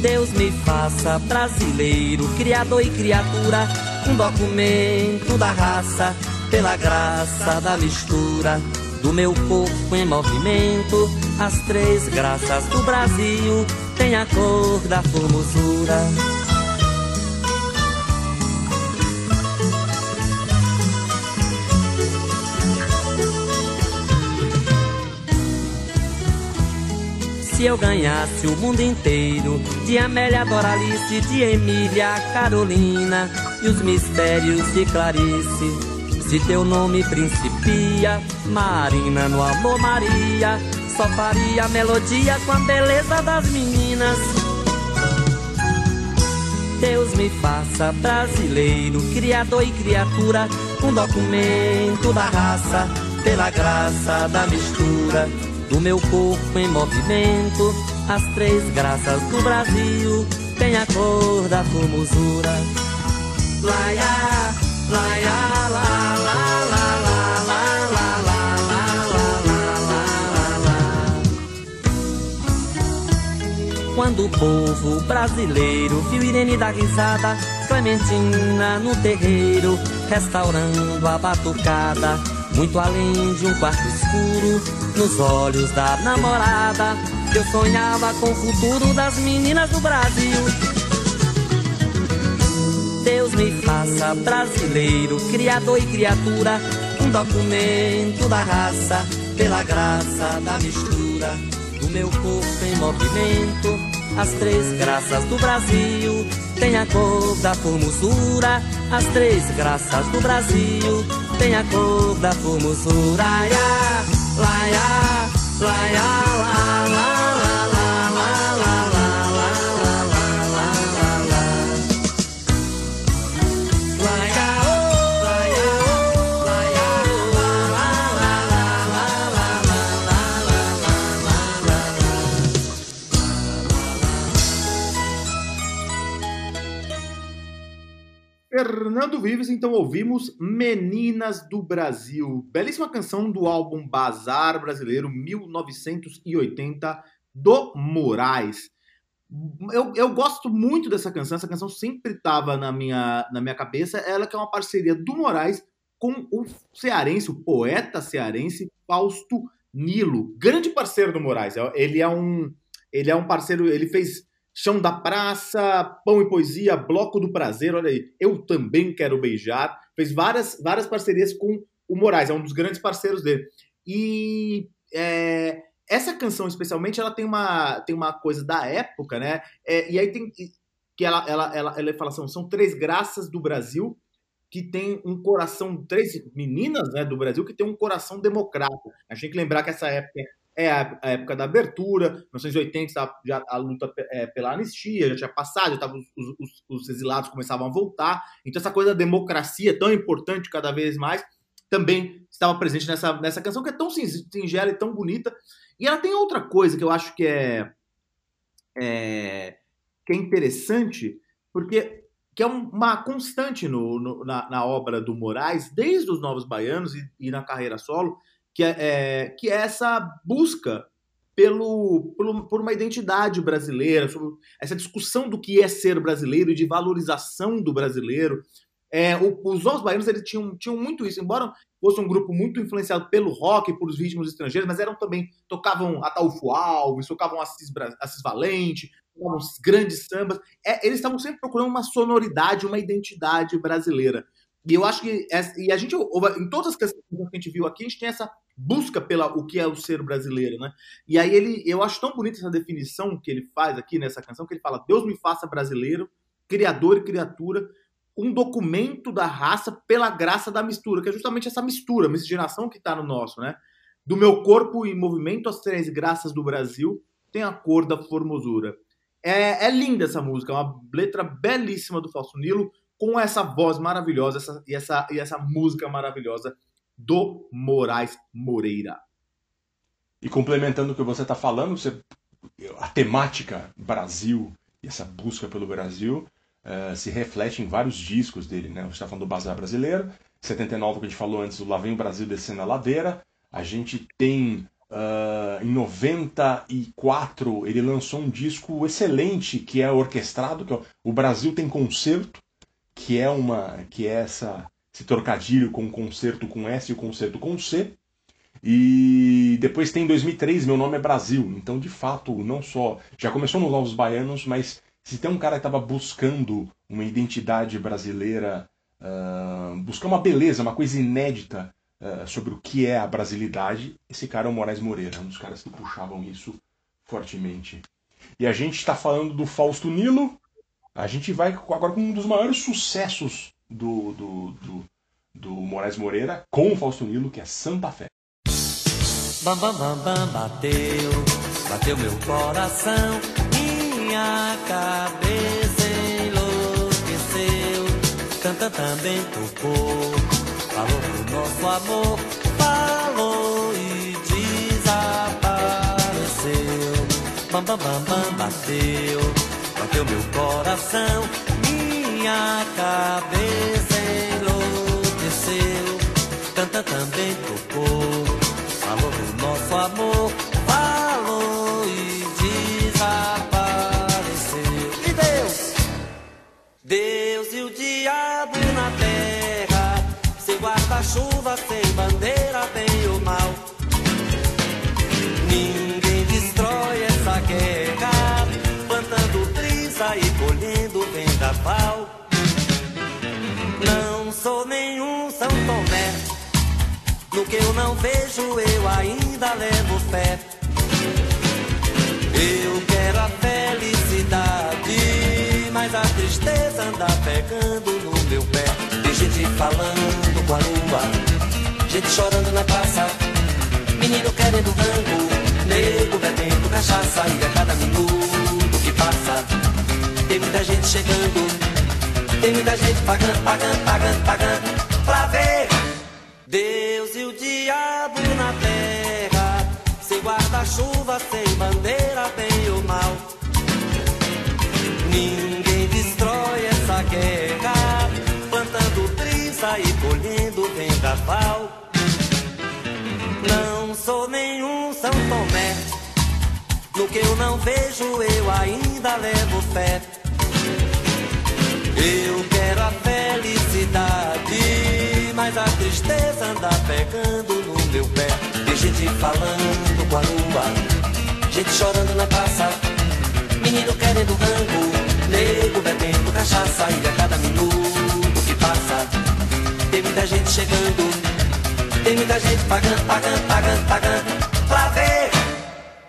Deus me faça brasileiro, criador e criatura, um documento da raça, pela graça da mistura do meu corpo em movimento. As três graças do Brasil têm a cor da formosura. Se eu ganhasse o mundo inteiro, de Amélia Doralice, de Emília Carolina e os mistérios de Clarice se teu nome principia, Marina no amor Maria, só faria melodia com a beleza das meninas. Deus me faça brasileiro, criador e criatura, um documento da raça, pela graça da mistura do meu corpo em movimento. As três graças do Brasil têm a cor da formosura. Laia, laia, laia. Quando o povo brasileiro viu Irene dar risada, Clementina no terreiro, restaurando a batucada, muito além de um quarto escuro, nos olhos da namorada, eu sonhava com o futuro das meninas do Brasil. Deus me faça brasileiro, criador e criatura, um documento da raça, pela graça da mistura meu corpo em movimento. As três graças do Brasil tem a cor da formosura. As três graças do Brasil tem a cor da formosura. Laia, laia, laia, la, Fernando Vives, então ouvimos Meninas do Brasil, belíssima canção do álbum Bazar Brasileiro 1980 do Moraes. Eu, eu gosto muito dessa canção, essa canção sempre estava na minha, na minha cabeça. Ela que é uma parceria do Moraes com o cearense, o poeta cearense Fausto Nilo, grande parceiro do Moraes. Ele é um, ele é um parceiro, ele fez Chão da Praça, Pão e Poesia, Bloco do Prazer, olha aí, Eu Também Quero Beijar. Fez várias, várias parcerias com o Moraes, é um dos grandes parceiros dele. E é, essa canção, especialmente, ela tem uma, tem uma coisa da época, né? É, e aí tem que ela, ela, ela, ela fala assim, são três graças do Brasil que tem um coração, três meninas né, do Brasil que tem um coração democrata. A gente tem que lembrar que essa época é a, época da abertura, 1980 já a luta é, pela anistia já tinha passado, já tava, os, os, os, exilados começavam a voltar, então essa coisa da democracia tão importante cada vez mais também estava presente nessa, nessa canção que é tão singela e tão bonita. E ela tem outra coisa que eu acho que é, é que é interessante, porque que é uma constante no, no na, na, obra do Moraes, desde os Novos Baianos e, e na carreira solo, que é, é, que é essa busca pelo, pelo, por uma identidade brasileira, essa discussão do que é ser brasileiro e de valorização do brasileiro. É, o, os Novos Baianos eles tinham, tinham muito isso, embora fosse um grupo muito influenciado pelo rock, por os ritmos estrangeiros, mas eram também, tocavam Ataúfo Alves, tocavam Assis, Assis Valente, tocavam grandes sambas. É, eles estavam sempre procurando uma sonoridade, uma identidade brasileira. E eu acho que e a gente em todas as questões que a gente viu aqui, a gente tem essa busca pela o que é o ser brasileiro, né? E aí ele, eu acho tão bonita essa definição que ele faz aqui nessa canção, que ele fala: "Deus me faça brasileiro, criador e criatura, um documento da raça pela graça da mistura, que é justamente essa mistura, miscigenação que está no nosso, né? Do meu corpo em movimento, as três graças do Brasil, tem a cor da formosura. É, é linda essa música, é uma letra belíssima do Falso Nilo, com essa voz maravilhosa essa, e, essa, e essa música maravilhosa do Moraes Moreira. E complementando o que você está falando, você, a temática Brasil e essa busca pelo Brasil uh, se reflete em vários discos dele. Né? Você está falando do Bazar Brasileiro, 79 que a gente falou antes, o Lá Vem o Brasil Descendo a Ladeira. A gente tem Uh, em 94 ele lançou um disco excelente que é orquestrado, que é o Brasil tem concerto, que é uma que é essa esse trocadilho com concerto com S e o concerto com C. E depois tem em 2003 Meu Nome é Brasil. Então, de fato, não só já começou nos Novos Baianos, mas se tem um cara que estava buscando uma identidade brasileira, uh, buscar uma beleza, uma coisa inédita uh, sobre o que é a brasilidade, esse cara é o Moraes Moreira, um dos caras que puxavam isso fortemente. E a gente está falando do Fausto Nilo, a gente vai agora com um dos maiores sucessos do, do, do, do Moraes Moreira com o Fausto Nilo, que é Santa Fé. Bam, bam, bam, bam, bateu, bateu meu coração, minha cabeça enlouqueceu, canta também tocou, falou do nosso amor, falou e desapareceu. Bam, bam, bam, bam, bateu, bateu meu coração, minha cabeça enlouqueceu, canta também tocou, falou do nosso amor, falou e desapareceu. E Deus, Deus e o diabo na terra, sem guarda-chuva, sem bandeira, bem Não sou nenhum São Tomé, no que eu não vejo eu ainda levo fé. Eu quero a felicidade, mas a tristeza anda pegando no meu pé. Tem gente falando com a lua, gente chorando na praça, menino querendo rango, nego tem muita gente pagando, pagando, pagando, pagando pra ver. Deus e o diabo na terra, sem guarda-chuva, sem bandeira, bem ou mal. Ninguém destrói essa guerra, plantando brisa e colhendo vendaval. Não sou nenhum São Tomé, no que eu não vejo eu ainda levo fé. Eu quero a felicidade, mas a tristeza anda pegando no meu pé. Tem gente falando com a lua, gente chorando na praça, menino querendo rango, nego bebendo cachaça e a cada minuto que passa tem muita gente chegando, tem muita gente pagando, pagando, pagando, pagando pra ver.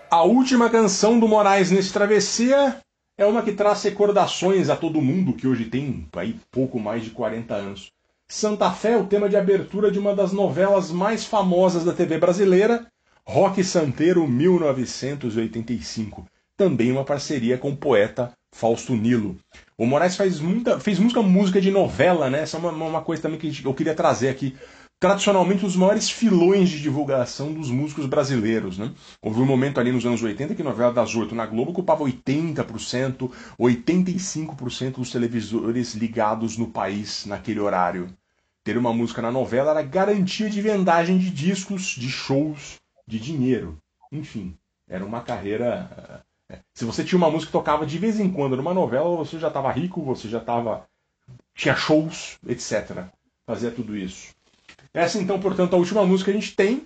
A última canção do Moraes nesse Travessia é uma que traz recordações a todo mundo que hoje tem aí pouco mais de 40 anos. Santa Fé é o tema de abertura de uma das novelas mais famosas da TV brasileira, Rock Santeiro 1985. Também uma parceria com o poeta Fausto Nilo. O Moraes faz muita, fez muita música de novela, né? Essa é uma, uma coisa também que eu queria trazer aqui tradicionalmente os maiores filões de divulgação dos músicos brasileiros. Né? Houve um momento ali nos anos 80 que a novela das oito na Globo ocupava 80%, 85% dos televisores ligados no país naquele horário. Ter uma música na novela era garantia de vendagem de discos, de shows, de dinheiro. Enfim, era uma carreira. eh, Se você tinha uma música que tocava de vez em quando numa novela, você já estava rico, você já estava. tinha shows, etc. Fazia tudo isso. Essa então, portanto, a última música que a gente tem.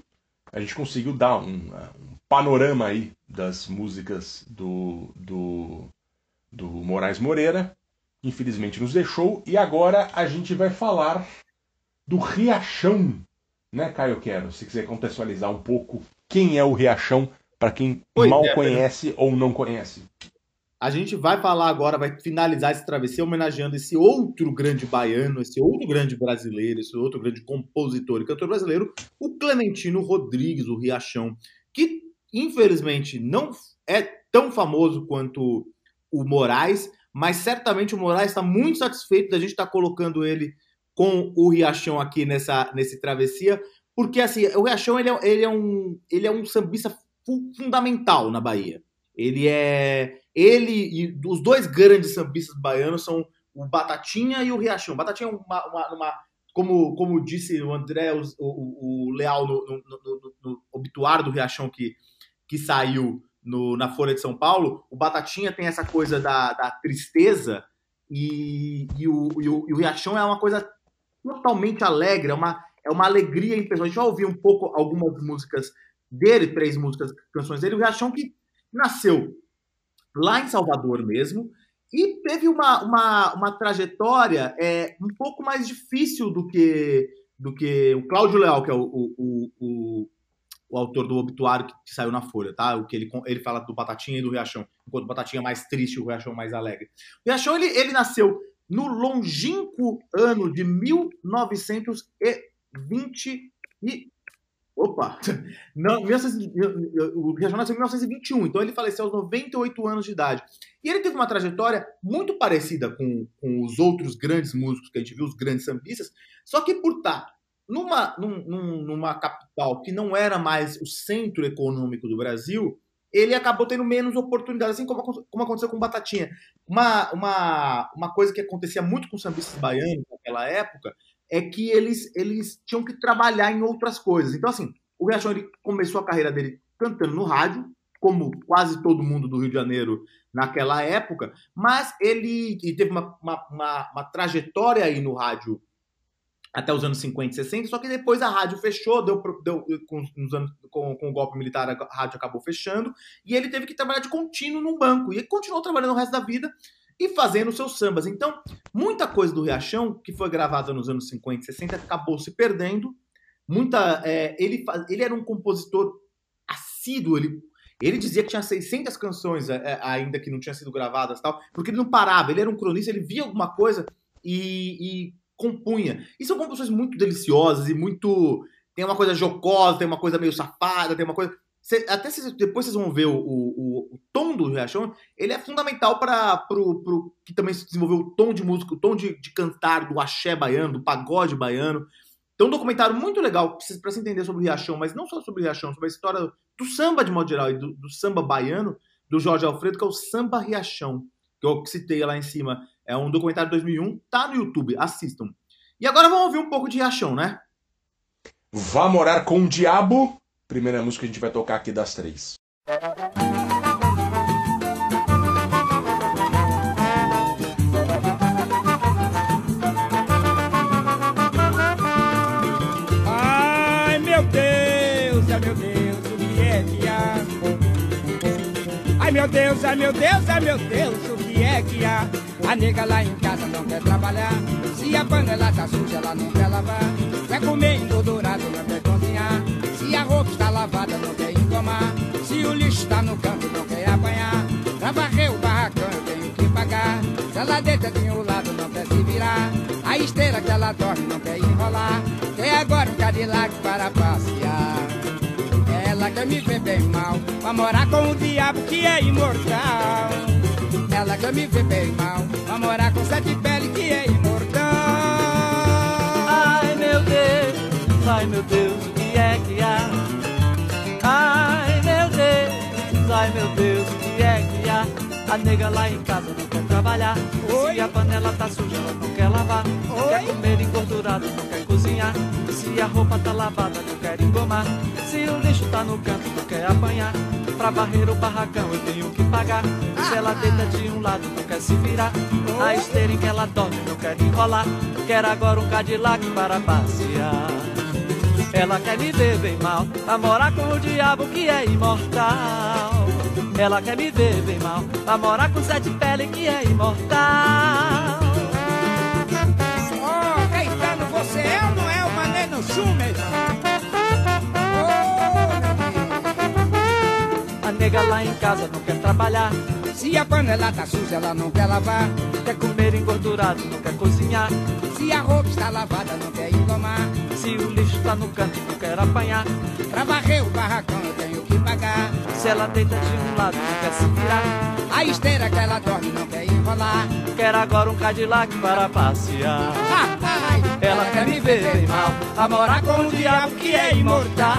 A gente conseguiu dar um, um panorama aí das músicas do, do, do Moraes Moreira. Infelizmente nos deixou. E agora a gente vai falar do Riachão. Né, Caio Quero? Se quiser contextualizar um pouco quem é o Riachão, para quem Pois mal é, conhece ou não conhece. A gente vai falar agora, vai finalizar esse travessia homenageando esse outro grande baiano, esse outro grande brasileiro, esse outro grande compositor e cantor brasileiro, o Clementino Rodrigues, o Riachão, que infelizmente não é tão famoso quanto o Moraes, mas certamente o Moraes está muito satisfeito da gente estar tá colocando ele com o Riachão aqui nessa nesse travessia, porque assim, o Riachão ele é, ele é um ele é um sambista fu- fundamental na Bahia. Ele é ele e os dois grandes sambistas baianos são o Batatinha e o Riachão. Batatinha é uma, uma, uma- como, como disse o André, o, o- o Leal no, no- no- no- obituário do Riachão que, que saiu na Folha de São Paulo, o Batatinha tem essa coisa da, da tristeza e, e, o, e, o, e o Riachão é uma coisa totalmente alegre, é uma, é uma alegria em pessoa. A gente vai ouvir um pouco algumas músicas dele, três músicas, canções dele, o Riachão que nasceu lá em Salvador mesmo, e teve uma, uma, uma trajetória é, um pouco mais difícil do que, do que o Cláudio Leal, que é o, o, o, o, autor do obituário que, que saiu na Folha, tá? O que ele, ele fala do Batatinha e do Riachão, enquanto o Batatinha é mais triste o Riachão mais alegre. O Riachão, ele, ele nasceu no longínquo ano de 1920 e... Opa! *laughs* Não, 1900 o Riachão nasceu em 1921, então ele faleceu aos 98 anos de idade. E ele teve uma trajetória muito parecida com, com os outros grandes músicos que a gente viu, os grandes sambistas, só que por estar numa, num- num- numa capital que não era mais o centro econômico do Brasil, ele acabou tendo menos oportunidades, assim como, como aconteceu com o Batatinha. Uma, uma, uma coisa que acontecia muito com os sambistas baianos naquela época é que eles, eles tinham que trabalhar em outras coisas. Então, assim, o Riachão ele começou a carreira dele cantando no rádio, como quase todo mundo do Rio de Janeiro naquela época, mas ele teve uma, uma, uma, uma trajetória aí no rádio até os anos 50 e 60, só que depois a rádio fechou, deu, deu com, com- com o golpe militar a rádio acabou fechando, e ele teve que trabalhar de contínuo num banco, e ele continuou trabalhando o resto da vida e fazendo seus sambas. Então, muita coisa do Riachão, que foi gravada nos anos 50 e 60, acabou se perdendo. Muita, é, ele, ele era um compositor assíduo, ele, ele dizia que tinha 600 canções é, é, ainda que não tinham sido gravadas tal, porque ele não parava, ele era um cronista, ele via alguma coisa e, e compunha. E são composições muito deliciosas e muito. Tem uma coisa jocosa, tem uma coisa meio safada, tem uma coisa. Cê- até se, depois vocês vão ver o, o, o tom do Riachão, ele é fundamental para pro, pro, que também se desenvolveu o tom de música, o tom de, de cantar do axé baiano, do pagode baiano. Tem um documentário muito legal para se entender sobre o Riachão, mas não só sobre o Riachão, sobre a história do samba de modo geral e do, do samba baiano, do Jorge Alfredo, que é o Samba Riachão, que eu citei lá em cima. É um documentário de 2001, tá no YouTube, assistam. E agora vamos ouvir um pouco de Riachão, né? Vá morar com o diabo. Primeira música que a gente vai tocar aqui das três. Ai meu Deus, ai meu Deus, o que é que há? Ai meu Deus, ai meu Deus, ai meu Deus, o que é que há? A nega lá em casa não quer trabalhar. Se a panela tá suja, ela não quer lavar. Quer comer engordurado, não quer cozinhar. Se a roupa está lavada, não quer engomar. Se o lixo está no canto, não quer apanhar. Pra varrer o barracão, eu tenho que pagar. Se ela deita de um lado, não quer se virar. A esteira que ela dorme, não quer enrolar. Quer agora um Cadillac para passear. Ela quer me ver bem mal, pra morar com o diabo que é imortal. Ela quer me ver bem mal, pra morar com sete pele que é imortal. Ai meu Deus, ai meu Deus, que é que há? Ai meu Deus, ai meu Deus, o que é que há? A nega lá em casa não quer trabalhar. Oi. Se a panela tá suja, ela não quer lavar. Oi. Quer comer engordurado, não quer cozinhar. Se a roupa tá lavada, não quer engomar. Se o lixo tá no canto, não quer apanhar. Pra varrer o barracão eu tenho que pagar. Se ela deita de um lado, não quer se virar. A esteira em que ela dorme, não quer enrolar. Quer agora um Cadillac para passear. Ela quer me ver bem mal, pra morar com o diabo que é imortal. Ela quer me ver bem mal, pra morar com sete pele que é imortal. Ó, Caetano, você é ou não é o Maneno Schumer? A nega lá em casa não quer trabalhar. Se a panela tá suja, ela não quer lavar. Quer comer engordurado, não quer cozinhar. Se a roupa está lavada, não quer engomar. Se o lixo tá no canto, não quer apanhar. Pra varrer o barracão, eu tenho que pagar. Se ela deita de um lado, não quer se virar. A esteira que ela dorme, não quer enrolar. Quer agora um Cadillac para passear. Ela quer me ver bem mal, a morar com o diabo que é imortal.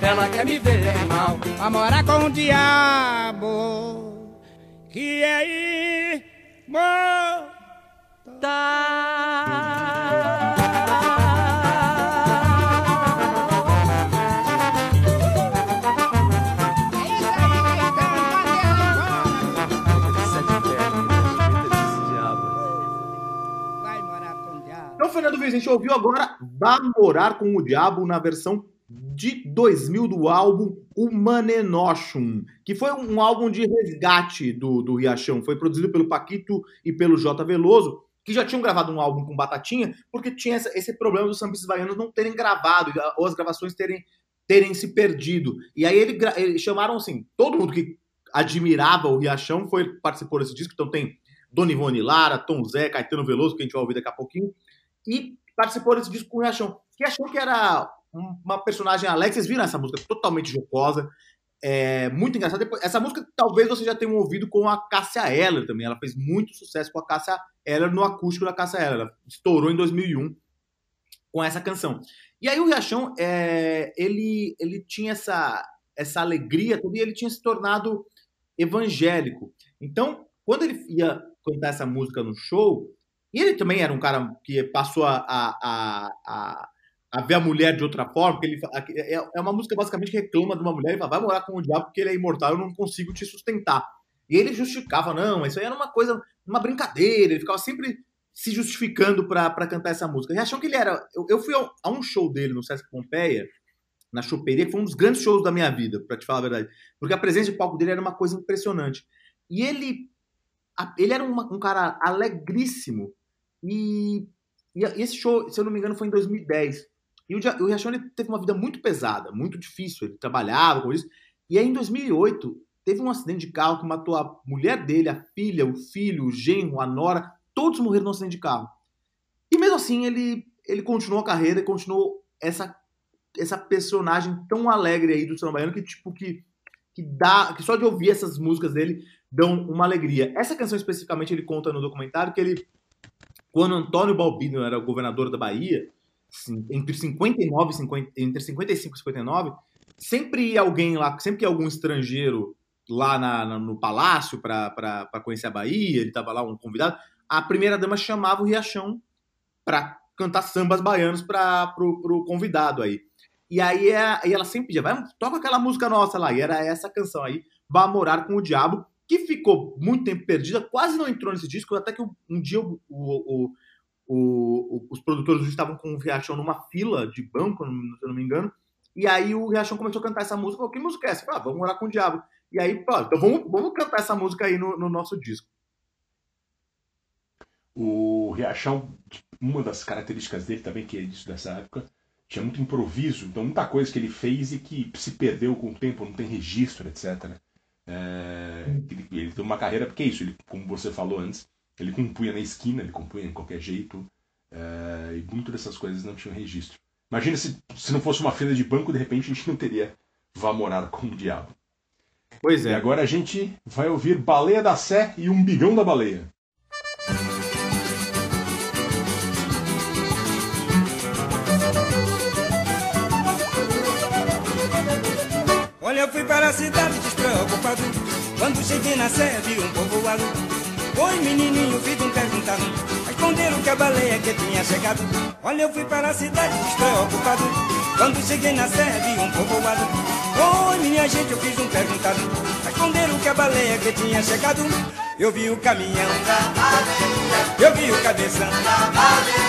Ela quer me ver bem mal, a morar com o diabo que é imortal. Fernando Viz, a gente ouviu agora Vá Morar com o Diabo na versão de 2000 do álbum Humanenoshum, que foi um álbum de resgate do, do Riachão. Foi produzido pelo Paquito e pelo J. Veloso, que já tinham gravado um álbum com Batatinha, porque tinha essa- esse problema dos sambistas baianos não terem gravado, ou as gravações terem, terem se perdido. E aí ele, eles chamaram, assim, todo mundo que admirava o Riachão foi, participou desse disco, então tem Dona Ivone Lara, Tom Zé, Caetano Veloso, que a gente vai ouvir daqui a pouquinho, e participou desse disco com o Riachão, que achou que era um- uma personagem alegre. Vocês viram essa música totalmente jocosa, é muito engraçada. Essa música talvez você já tenha ouvido com a Cássia Eller também. Ela fez muito sucesso com a Cássia Eller no acústico da Cássia Eller. Ela estourou em 2001 com essa canção. E aí o Riachão, é, ele, ele tinha essa, essa alegria toda e ele tinha se tornado evangélico. Então, quando ele ia cantar essa música no show, e ele também era um cara que passou a, a, a, a, ver a mulher de outra forma, porque ele é é uma música basicamente que reclama de uma mulher e fala, vai morar com o diabo porque ele é imortal, eu não consigo te sustentar. E ele justificava, não, isso aí era uma coisa, uma brincadeira, ele ficava sempre se justificando pra cantar essa música. E achou que ele era. Eu, eu fui a a um show dele no Sesc Pompeia, na choperia, que foi um dos grandes shows da minha vida, pra te falar a verdade. Porque a presença de palco dele era uma coisa impressionante. E ele. Ele era uma- um cara alegríssimo. E, e esse show, se eu não me engano, foi em 2010. E o, o Riachão ele teve uma vida muito pesada, muito difícil. Ele trabalhava com isso. E aí, em 2008, teve um acidente de carro que matou a mulher dele, a filha, o filho, o genro, a nora. Todos morreram num acidente de carro. E mesmo assim, ele, ele continuou a carreira e continuou essa, essa personagem tão alegre aí do samba baiano que, tipo, que, que dá. Que só de ouvir essas músicas dele dão uma alegria. Essa canção especificamente ele conta no documentário que ele. Quando Antônio Balbino era governador da Bahia, entre 59 e 50, entre 55 e 59, sempre ia alguém lá, sempre que algum estrangeiro lá na- na- no palácio para conhecer a Bahia, ele tava lá um convidado, a primeira dama chamava o Riachão para cantar sambas baianos para pro, pro convidado aí. E aí é- e ela sempre pedia, vai, toca aquela música nossa lá, e era essa canção aí, Vá Morar com o Diabo, que ficou muito tempo perdida, quase não entrou nesse disco, até que um dia o- o- o- os produtores estavam com o Riachão numa fila de banco, se eu não me engano, e aí o Riachão começou a cantar essa música, falou, que música é essa? Falei, ah, vamos morar com o diabo. E aí, pô, então vamos, vamos cantar essa música aí no, no nosso disco. O Riachão, uma das características dele também, que é isso dessa época, tinha muito improviso, então muita coisa que ele fez e que se perdeu com o tempo, não tem registro, etc. É, ele, ele tem uma carreira, porque é isso, ele, como você falou antes, ele compunha na esquina, ele compunha de qualquer jeito, é, e muitas dessas coisas não tinham registro. Imagina se, se não fosse uma fila de banco, de repente a gente não teria Vá Morar com o Diabo. Pois E é. agora a gente vai ouvir Baleia da Sé e Um Bigão da Baleia. Fui para a cidade despreocupado. Quando cheguei na serra, vi um povoado. Oi, menininho, fiz um perguntado. Responderam que a baleia que tinha chegado. Olha, eu fui para a cidade despreocupado. Quando cheguei na serra, vi um povoado. Oi, minha gente, eu fiz um perguntado. Responderam que a baleia que tinha chegado. Eu vi o caminhão da baleia. Eu vi o cabeção da baleia.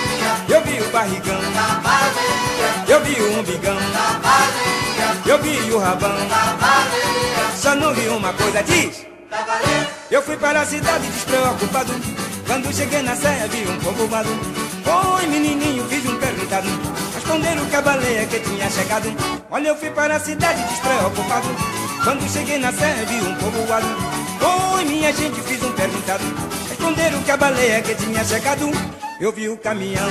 Eu vi o barrigão da baleia. Eu vi o umbigão da baleia. Eu vi o rabão. Só não vi uma coisa, diz. Eu fui para a cidade despreocupado. Quando cheguei na serra, vi um povoado. Oi, menininho, fiz um perguntado. Responderam que a baleia que tinha chegado. Olha, eu fui para a cidade despreocupado. Quando cheguei na serra, vi um povoado. Oi, minha gente, fiz um perguntado. Responderam que a baleia que tinha chegado. Eu vi o caminhão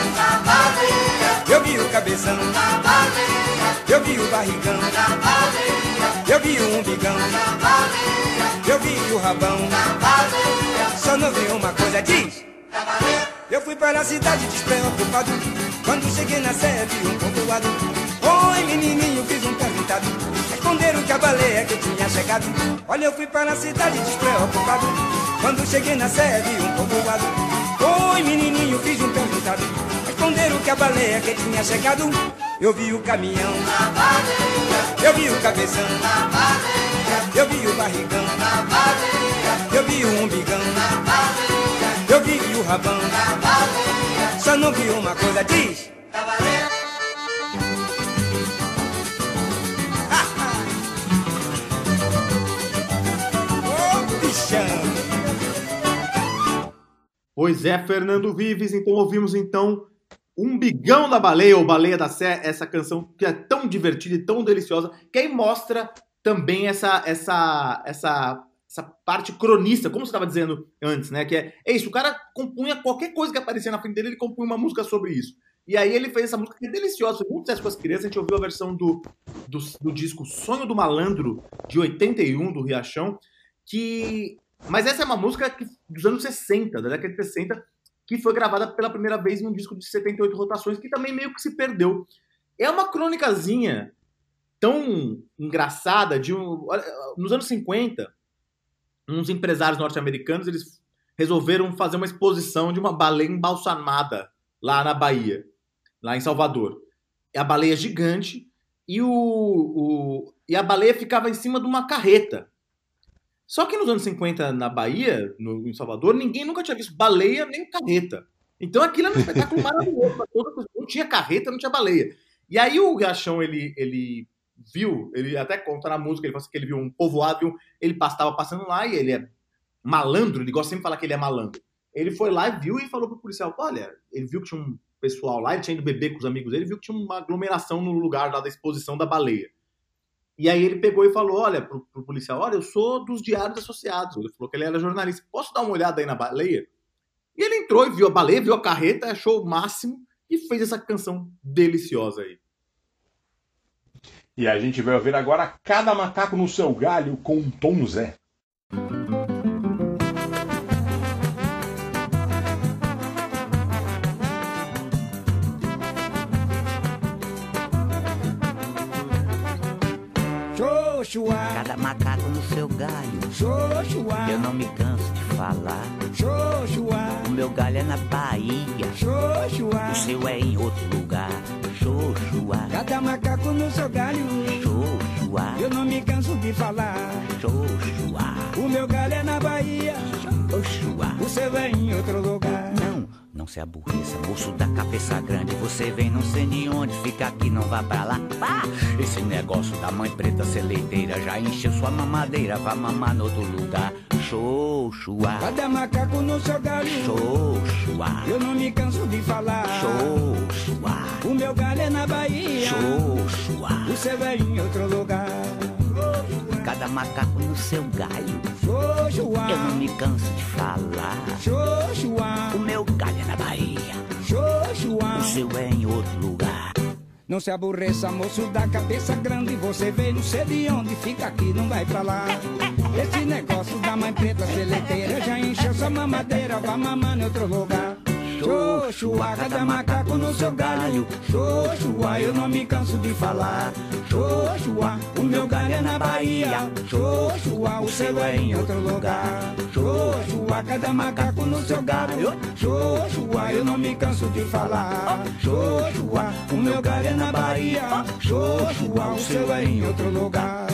Eu vi o cabeção, na baleia, eu vi o barrigão, na baleia, eu vi o umbigão, na baleia, eu vi o rabão. na baleia, Só não vi uma coisa, diz. Eu fui para a cidade despreocupado. Quando cheguei na serra, vi um povoado. Oi, menininho, fiz um perguntado. Responderam que a baleia que tinha chegado. Olha, eu fui para a cidade despreocupado. Quando cheguei na serra, vi um povoado. Oi, menininho, fiz um perguntado. Responderam que a baleia que tinha chegado. Eu vi o caminhão, Na baleia, eu vi o cabeção, na baleia, eu vi o barrigão, na baleia, eu vi o umbigão, na baleia, eu vi o rabão. na baleia, Só não vi uma coisa, diz. na baleia. *laughs* Ô, bichão! Pois é, Fernando Vives. Então ouvimos então Umbigão da Baleia ou Baleia da Sé, essa canção que é tão divertida e tão deliciosa, que aí mostra também essa essa essa essa parte cronista, como você estava dizendo antes, né? Que é, é isso, o cara compunha qualquer coisa que aparecia na frente dele, ele compunha uma música sobre isso. E aí ele fez essa música que é deliciosa, foi muito sucesso com as crianças, a gente ouviu a versão do, do, do disco Sonho do Malandro, de 81, do Riachão, que... Mas essa é uma música que, dos anos 60, da década de 60, que foi gravada pela primeira vez num disco de 78 rotações, que também meio que se perdeu. É uma crônicazinha tão engraçada de um... Nos anos 50, uns empresários norte-americanos, eles resolveram fazer uma exposição de uma baleia embalsamada lá na Bahia, lá em Salvador. É a baleia gigante e, o, o- e a baleia ficava em cima de uma carreta. Só que nos anos 50, na Bahia, no, em Salvador, ninguém nunca tinha visto baleia nem carreta. Então aquilo era um espetáculo *laughs* maravilhoso. toda. Não tinha carreta, não tinha baleia. E aí o Gachão, ele, ele viu, ele até conta na música, ele fala assim que ele viu um povoado, viu, ele estava passando lá e ele é malandro, ele gosta sempre de falar que ele é malandro. Ele foi lá e viu e falou pro policial, olha, ele viu que tinha um pessoal lá, ele tinha ido beber com os amigos dele, viu que tinha uma aglomeração no lugar lá da exposição da baleia. E aí ele pegou e falou, olha, pro, pro policial, olha, eu sou dos Diários Associados. Ele falou que ele era jornalista. Posso dar uma olhada aí na baleia? E ele entrou e viu a baleia, viu a carreta, achou o máximo e fez essa canção deliciosa aí. E a gente vai ouvir agora Cada Macaco no Seu Galho com Tom Zé. Cada macaco no seu galho. xoxua, Eu não me canso de falar. xoxua, O meu galho é na Bahia. xoxua. O seu é em outro lugar. Xoxua, Cada macaco no seu galho. xoxua, Eu não me canso de falar. xoxua, O meu galho é na Bahia. xoxua. O seu é em outro lugar. Não, se aborreça, moço da cabeça grande. Você vem não sei de onde, fica aqui, não vá pra lá. Pá! Esse negócio da mãe preta ser leiteira já encheu sua mamadeira, vá mamar no outro lugar. Xoxua, Cada macaco no seu galho. xoxua, Eu não me canso de falar. xoxua, O meu galho é na Bahia. xoxua. O seu é em outro lugar. Cada macaco no seu galho. Eu não me canso de falar. O meu galho é na Bahia. O seu é em outro lugar. Não se aborreça, moço da cabeça grande. Você veio, não sei de onde, fica aqui, não vai pra lá. Esse negócio da mãe preta seleteira já encheu sua mamadeira, vá mamar em outro lugar. Xoxua, cada macaco no seu galho. Xoxua, eu não me canso de falar. Xoxua, o meu galho é na Bahia. Xoxua, o seu é em outro lugar. Xoxua, cada macaco no seu galho. Xoxua, eu não me canso de falar. Xoxua, o meu galho é na Bahia. Xoxua, o seu é em outro lugar.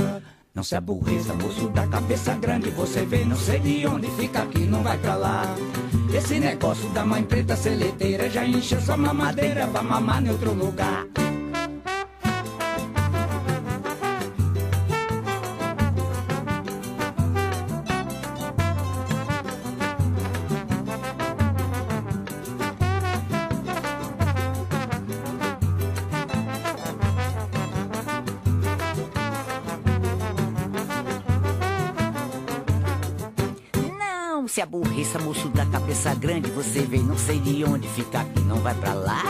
Não se aborreça, moço da cabeça grande. Você vem, não sei de onde, fica aqui, não vai pra lá. Esse negócio da mãe preta seleteira já encheu sua mamadeira. Vá mamar em outro lugar. Cabeça grande, você vem, não sei de onde fica aqui, não vai pra lá.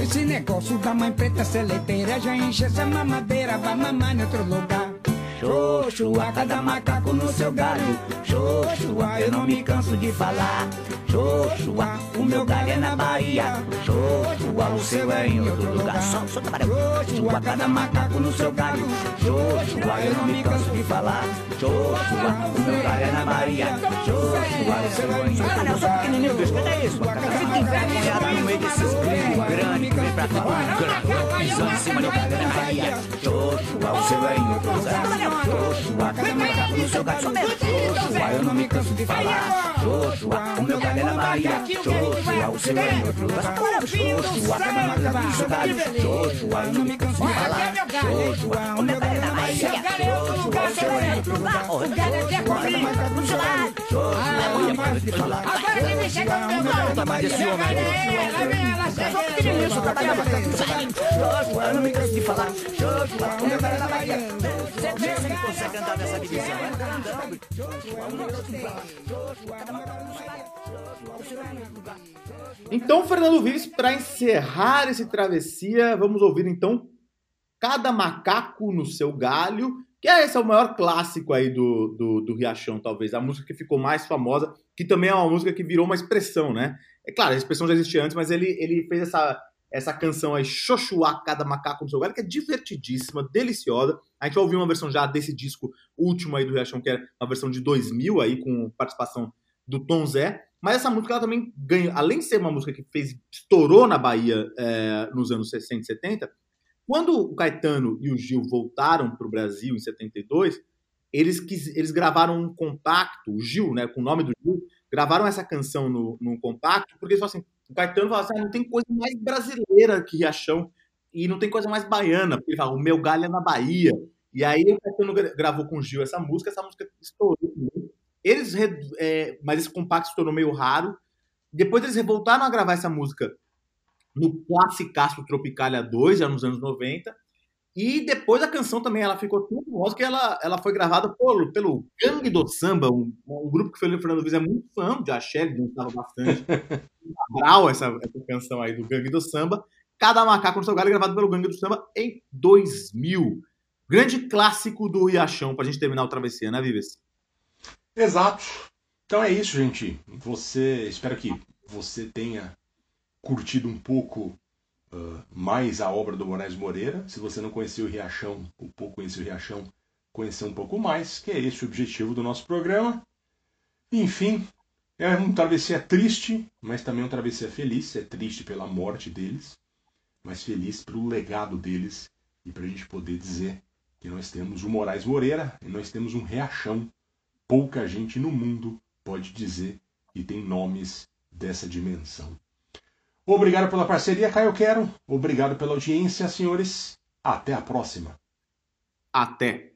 Esse negócio da mãe preta seleteira já enche essa mamadeira, vai mamar em outro lugar. Xoxua, cada macaco no seu galho. Xoxua, eu não me canso de falar. Xoxua, o meu galho é na Bahia. Xoxua, o seu é em outro lugar. Só, só camarão. Xoxua, cada macaco no seu galho. Xoxua, eu não me canso de falar. Xoxua, o meu galho é na Bahia. Xoxua, o seu é em outro lugar. pequenininho, bicho, cadê isso? Fica envergonhado no meio desses gringos grandes que vem pra cá, grande, pisando em cima do galho na Bahia. Xoxua, o seu é em outro lugar. Xoxua, cada macaco no seu galho. Só. Xoxua, eu não me canso de falar. Xoxua, o meu galho é na Bahia. Xoxua, o seu é em outro lugar. Xoxua, cada macaco no seu galho. Xoxua, eu não me canso de falar. Xoxua, o meu galho Xoxua, eu eu. Então, Fernando Vives, para encerrar esse travessia, vamos ouvir então Cada Macaco no Seu Galho, que é esse é o maior clássico aí do, do, do Riachão, talvez, a música que ficou mais famosa, que também é uma música que virou uma expressão, né? É claro, a expressão já existia antes, mas ele, ele fez essa, essa canção aí, Xoxuá, Cada Macaco no Seu Galho, que é divertidíssima, deliciosa. A gente vai ouvir uma versão já desse disco último aí do Riachão, que é uma versão de 2000 aí, com participação do Tom Zé. Mas essa música ela também ganha, além de ser uma música que fez estourou na Bahia é, nos anos 60 e 70, quando o Caetano e o Gil voltaram para o Brasil em 72, eles, quis, eles gravaram um compacto, o Gil, né, com o nome do Gil, gravaram essa canção no, num compacto, porque eles falaram assim, o Caetano falou assim, ah, não tem coisa mais brasileira que Riachão e não tem coisa mais baiana, porque ele fala, o meu galho é na Bahia. E aí o Caetano gra- gravou com o Gil essa música, essa música estourou. Eles, é, mas esse compacto se tornou meio raro. Depois eles voltaram a gravar essa música no Classicaço Tropicália 2, já nos anos 90. E depois a canção também ela ficou tão famosa que ela, ela foi gravada pelo, pelo Gangue do Samba, um, um grupo que o Fernando Viz é muito fã de axé, ele dançava bastante. *laughs* Brau essa, essa canção aí do Gangue do Samba. Cada Macaco no Seu Galho, gravado pelo Gangue do Samba em 2000. Grande clássico do Riachão, pra gente terminar o travessia, né, Vives? Exato. Então é isso, gente. Você, espero que você tenha curtido um pouco ah, mais a obra do Moraes Moreira. Se você não conheceu o Riachão, ou pouco conheceu o Riachão, conhecer um pouco mais, que é esse o objetivo do nosso programa. Enfim, é um travessia triste, mas também um travessia feliz. É triste pela morte deles, mas feliz pelo legado deles e para a gente poder dizer que nós temos o Moraes Moreira e nós temos um Riachão pouca gente no mundo pode dizer que tem nomes dessa dimensão. Obrigado pela parceria, Caio Quero. Obrigado pela audiência, senhores. Até a próxima. Até!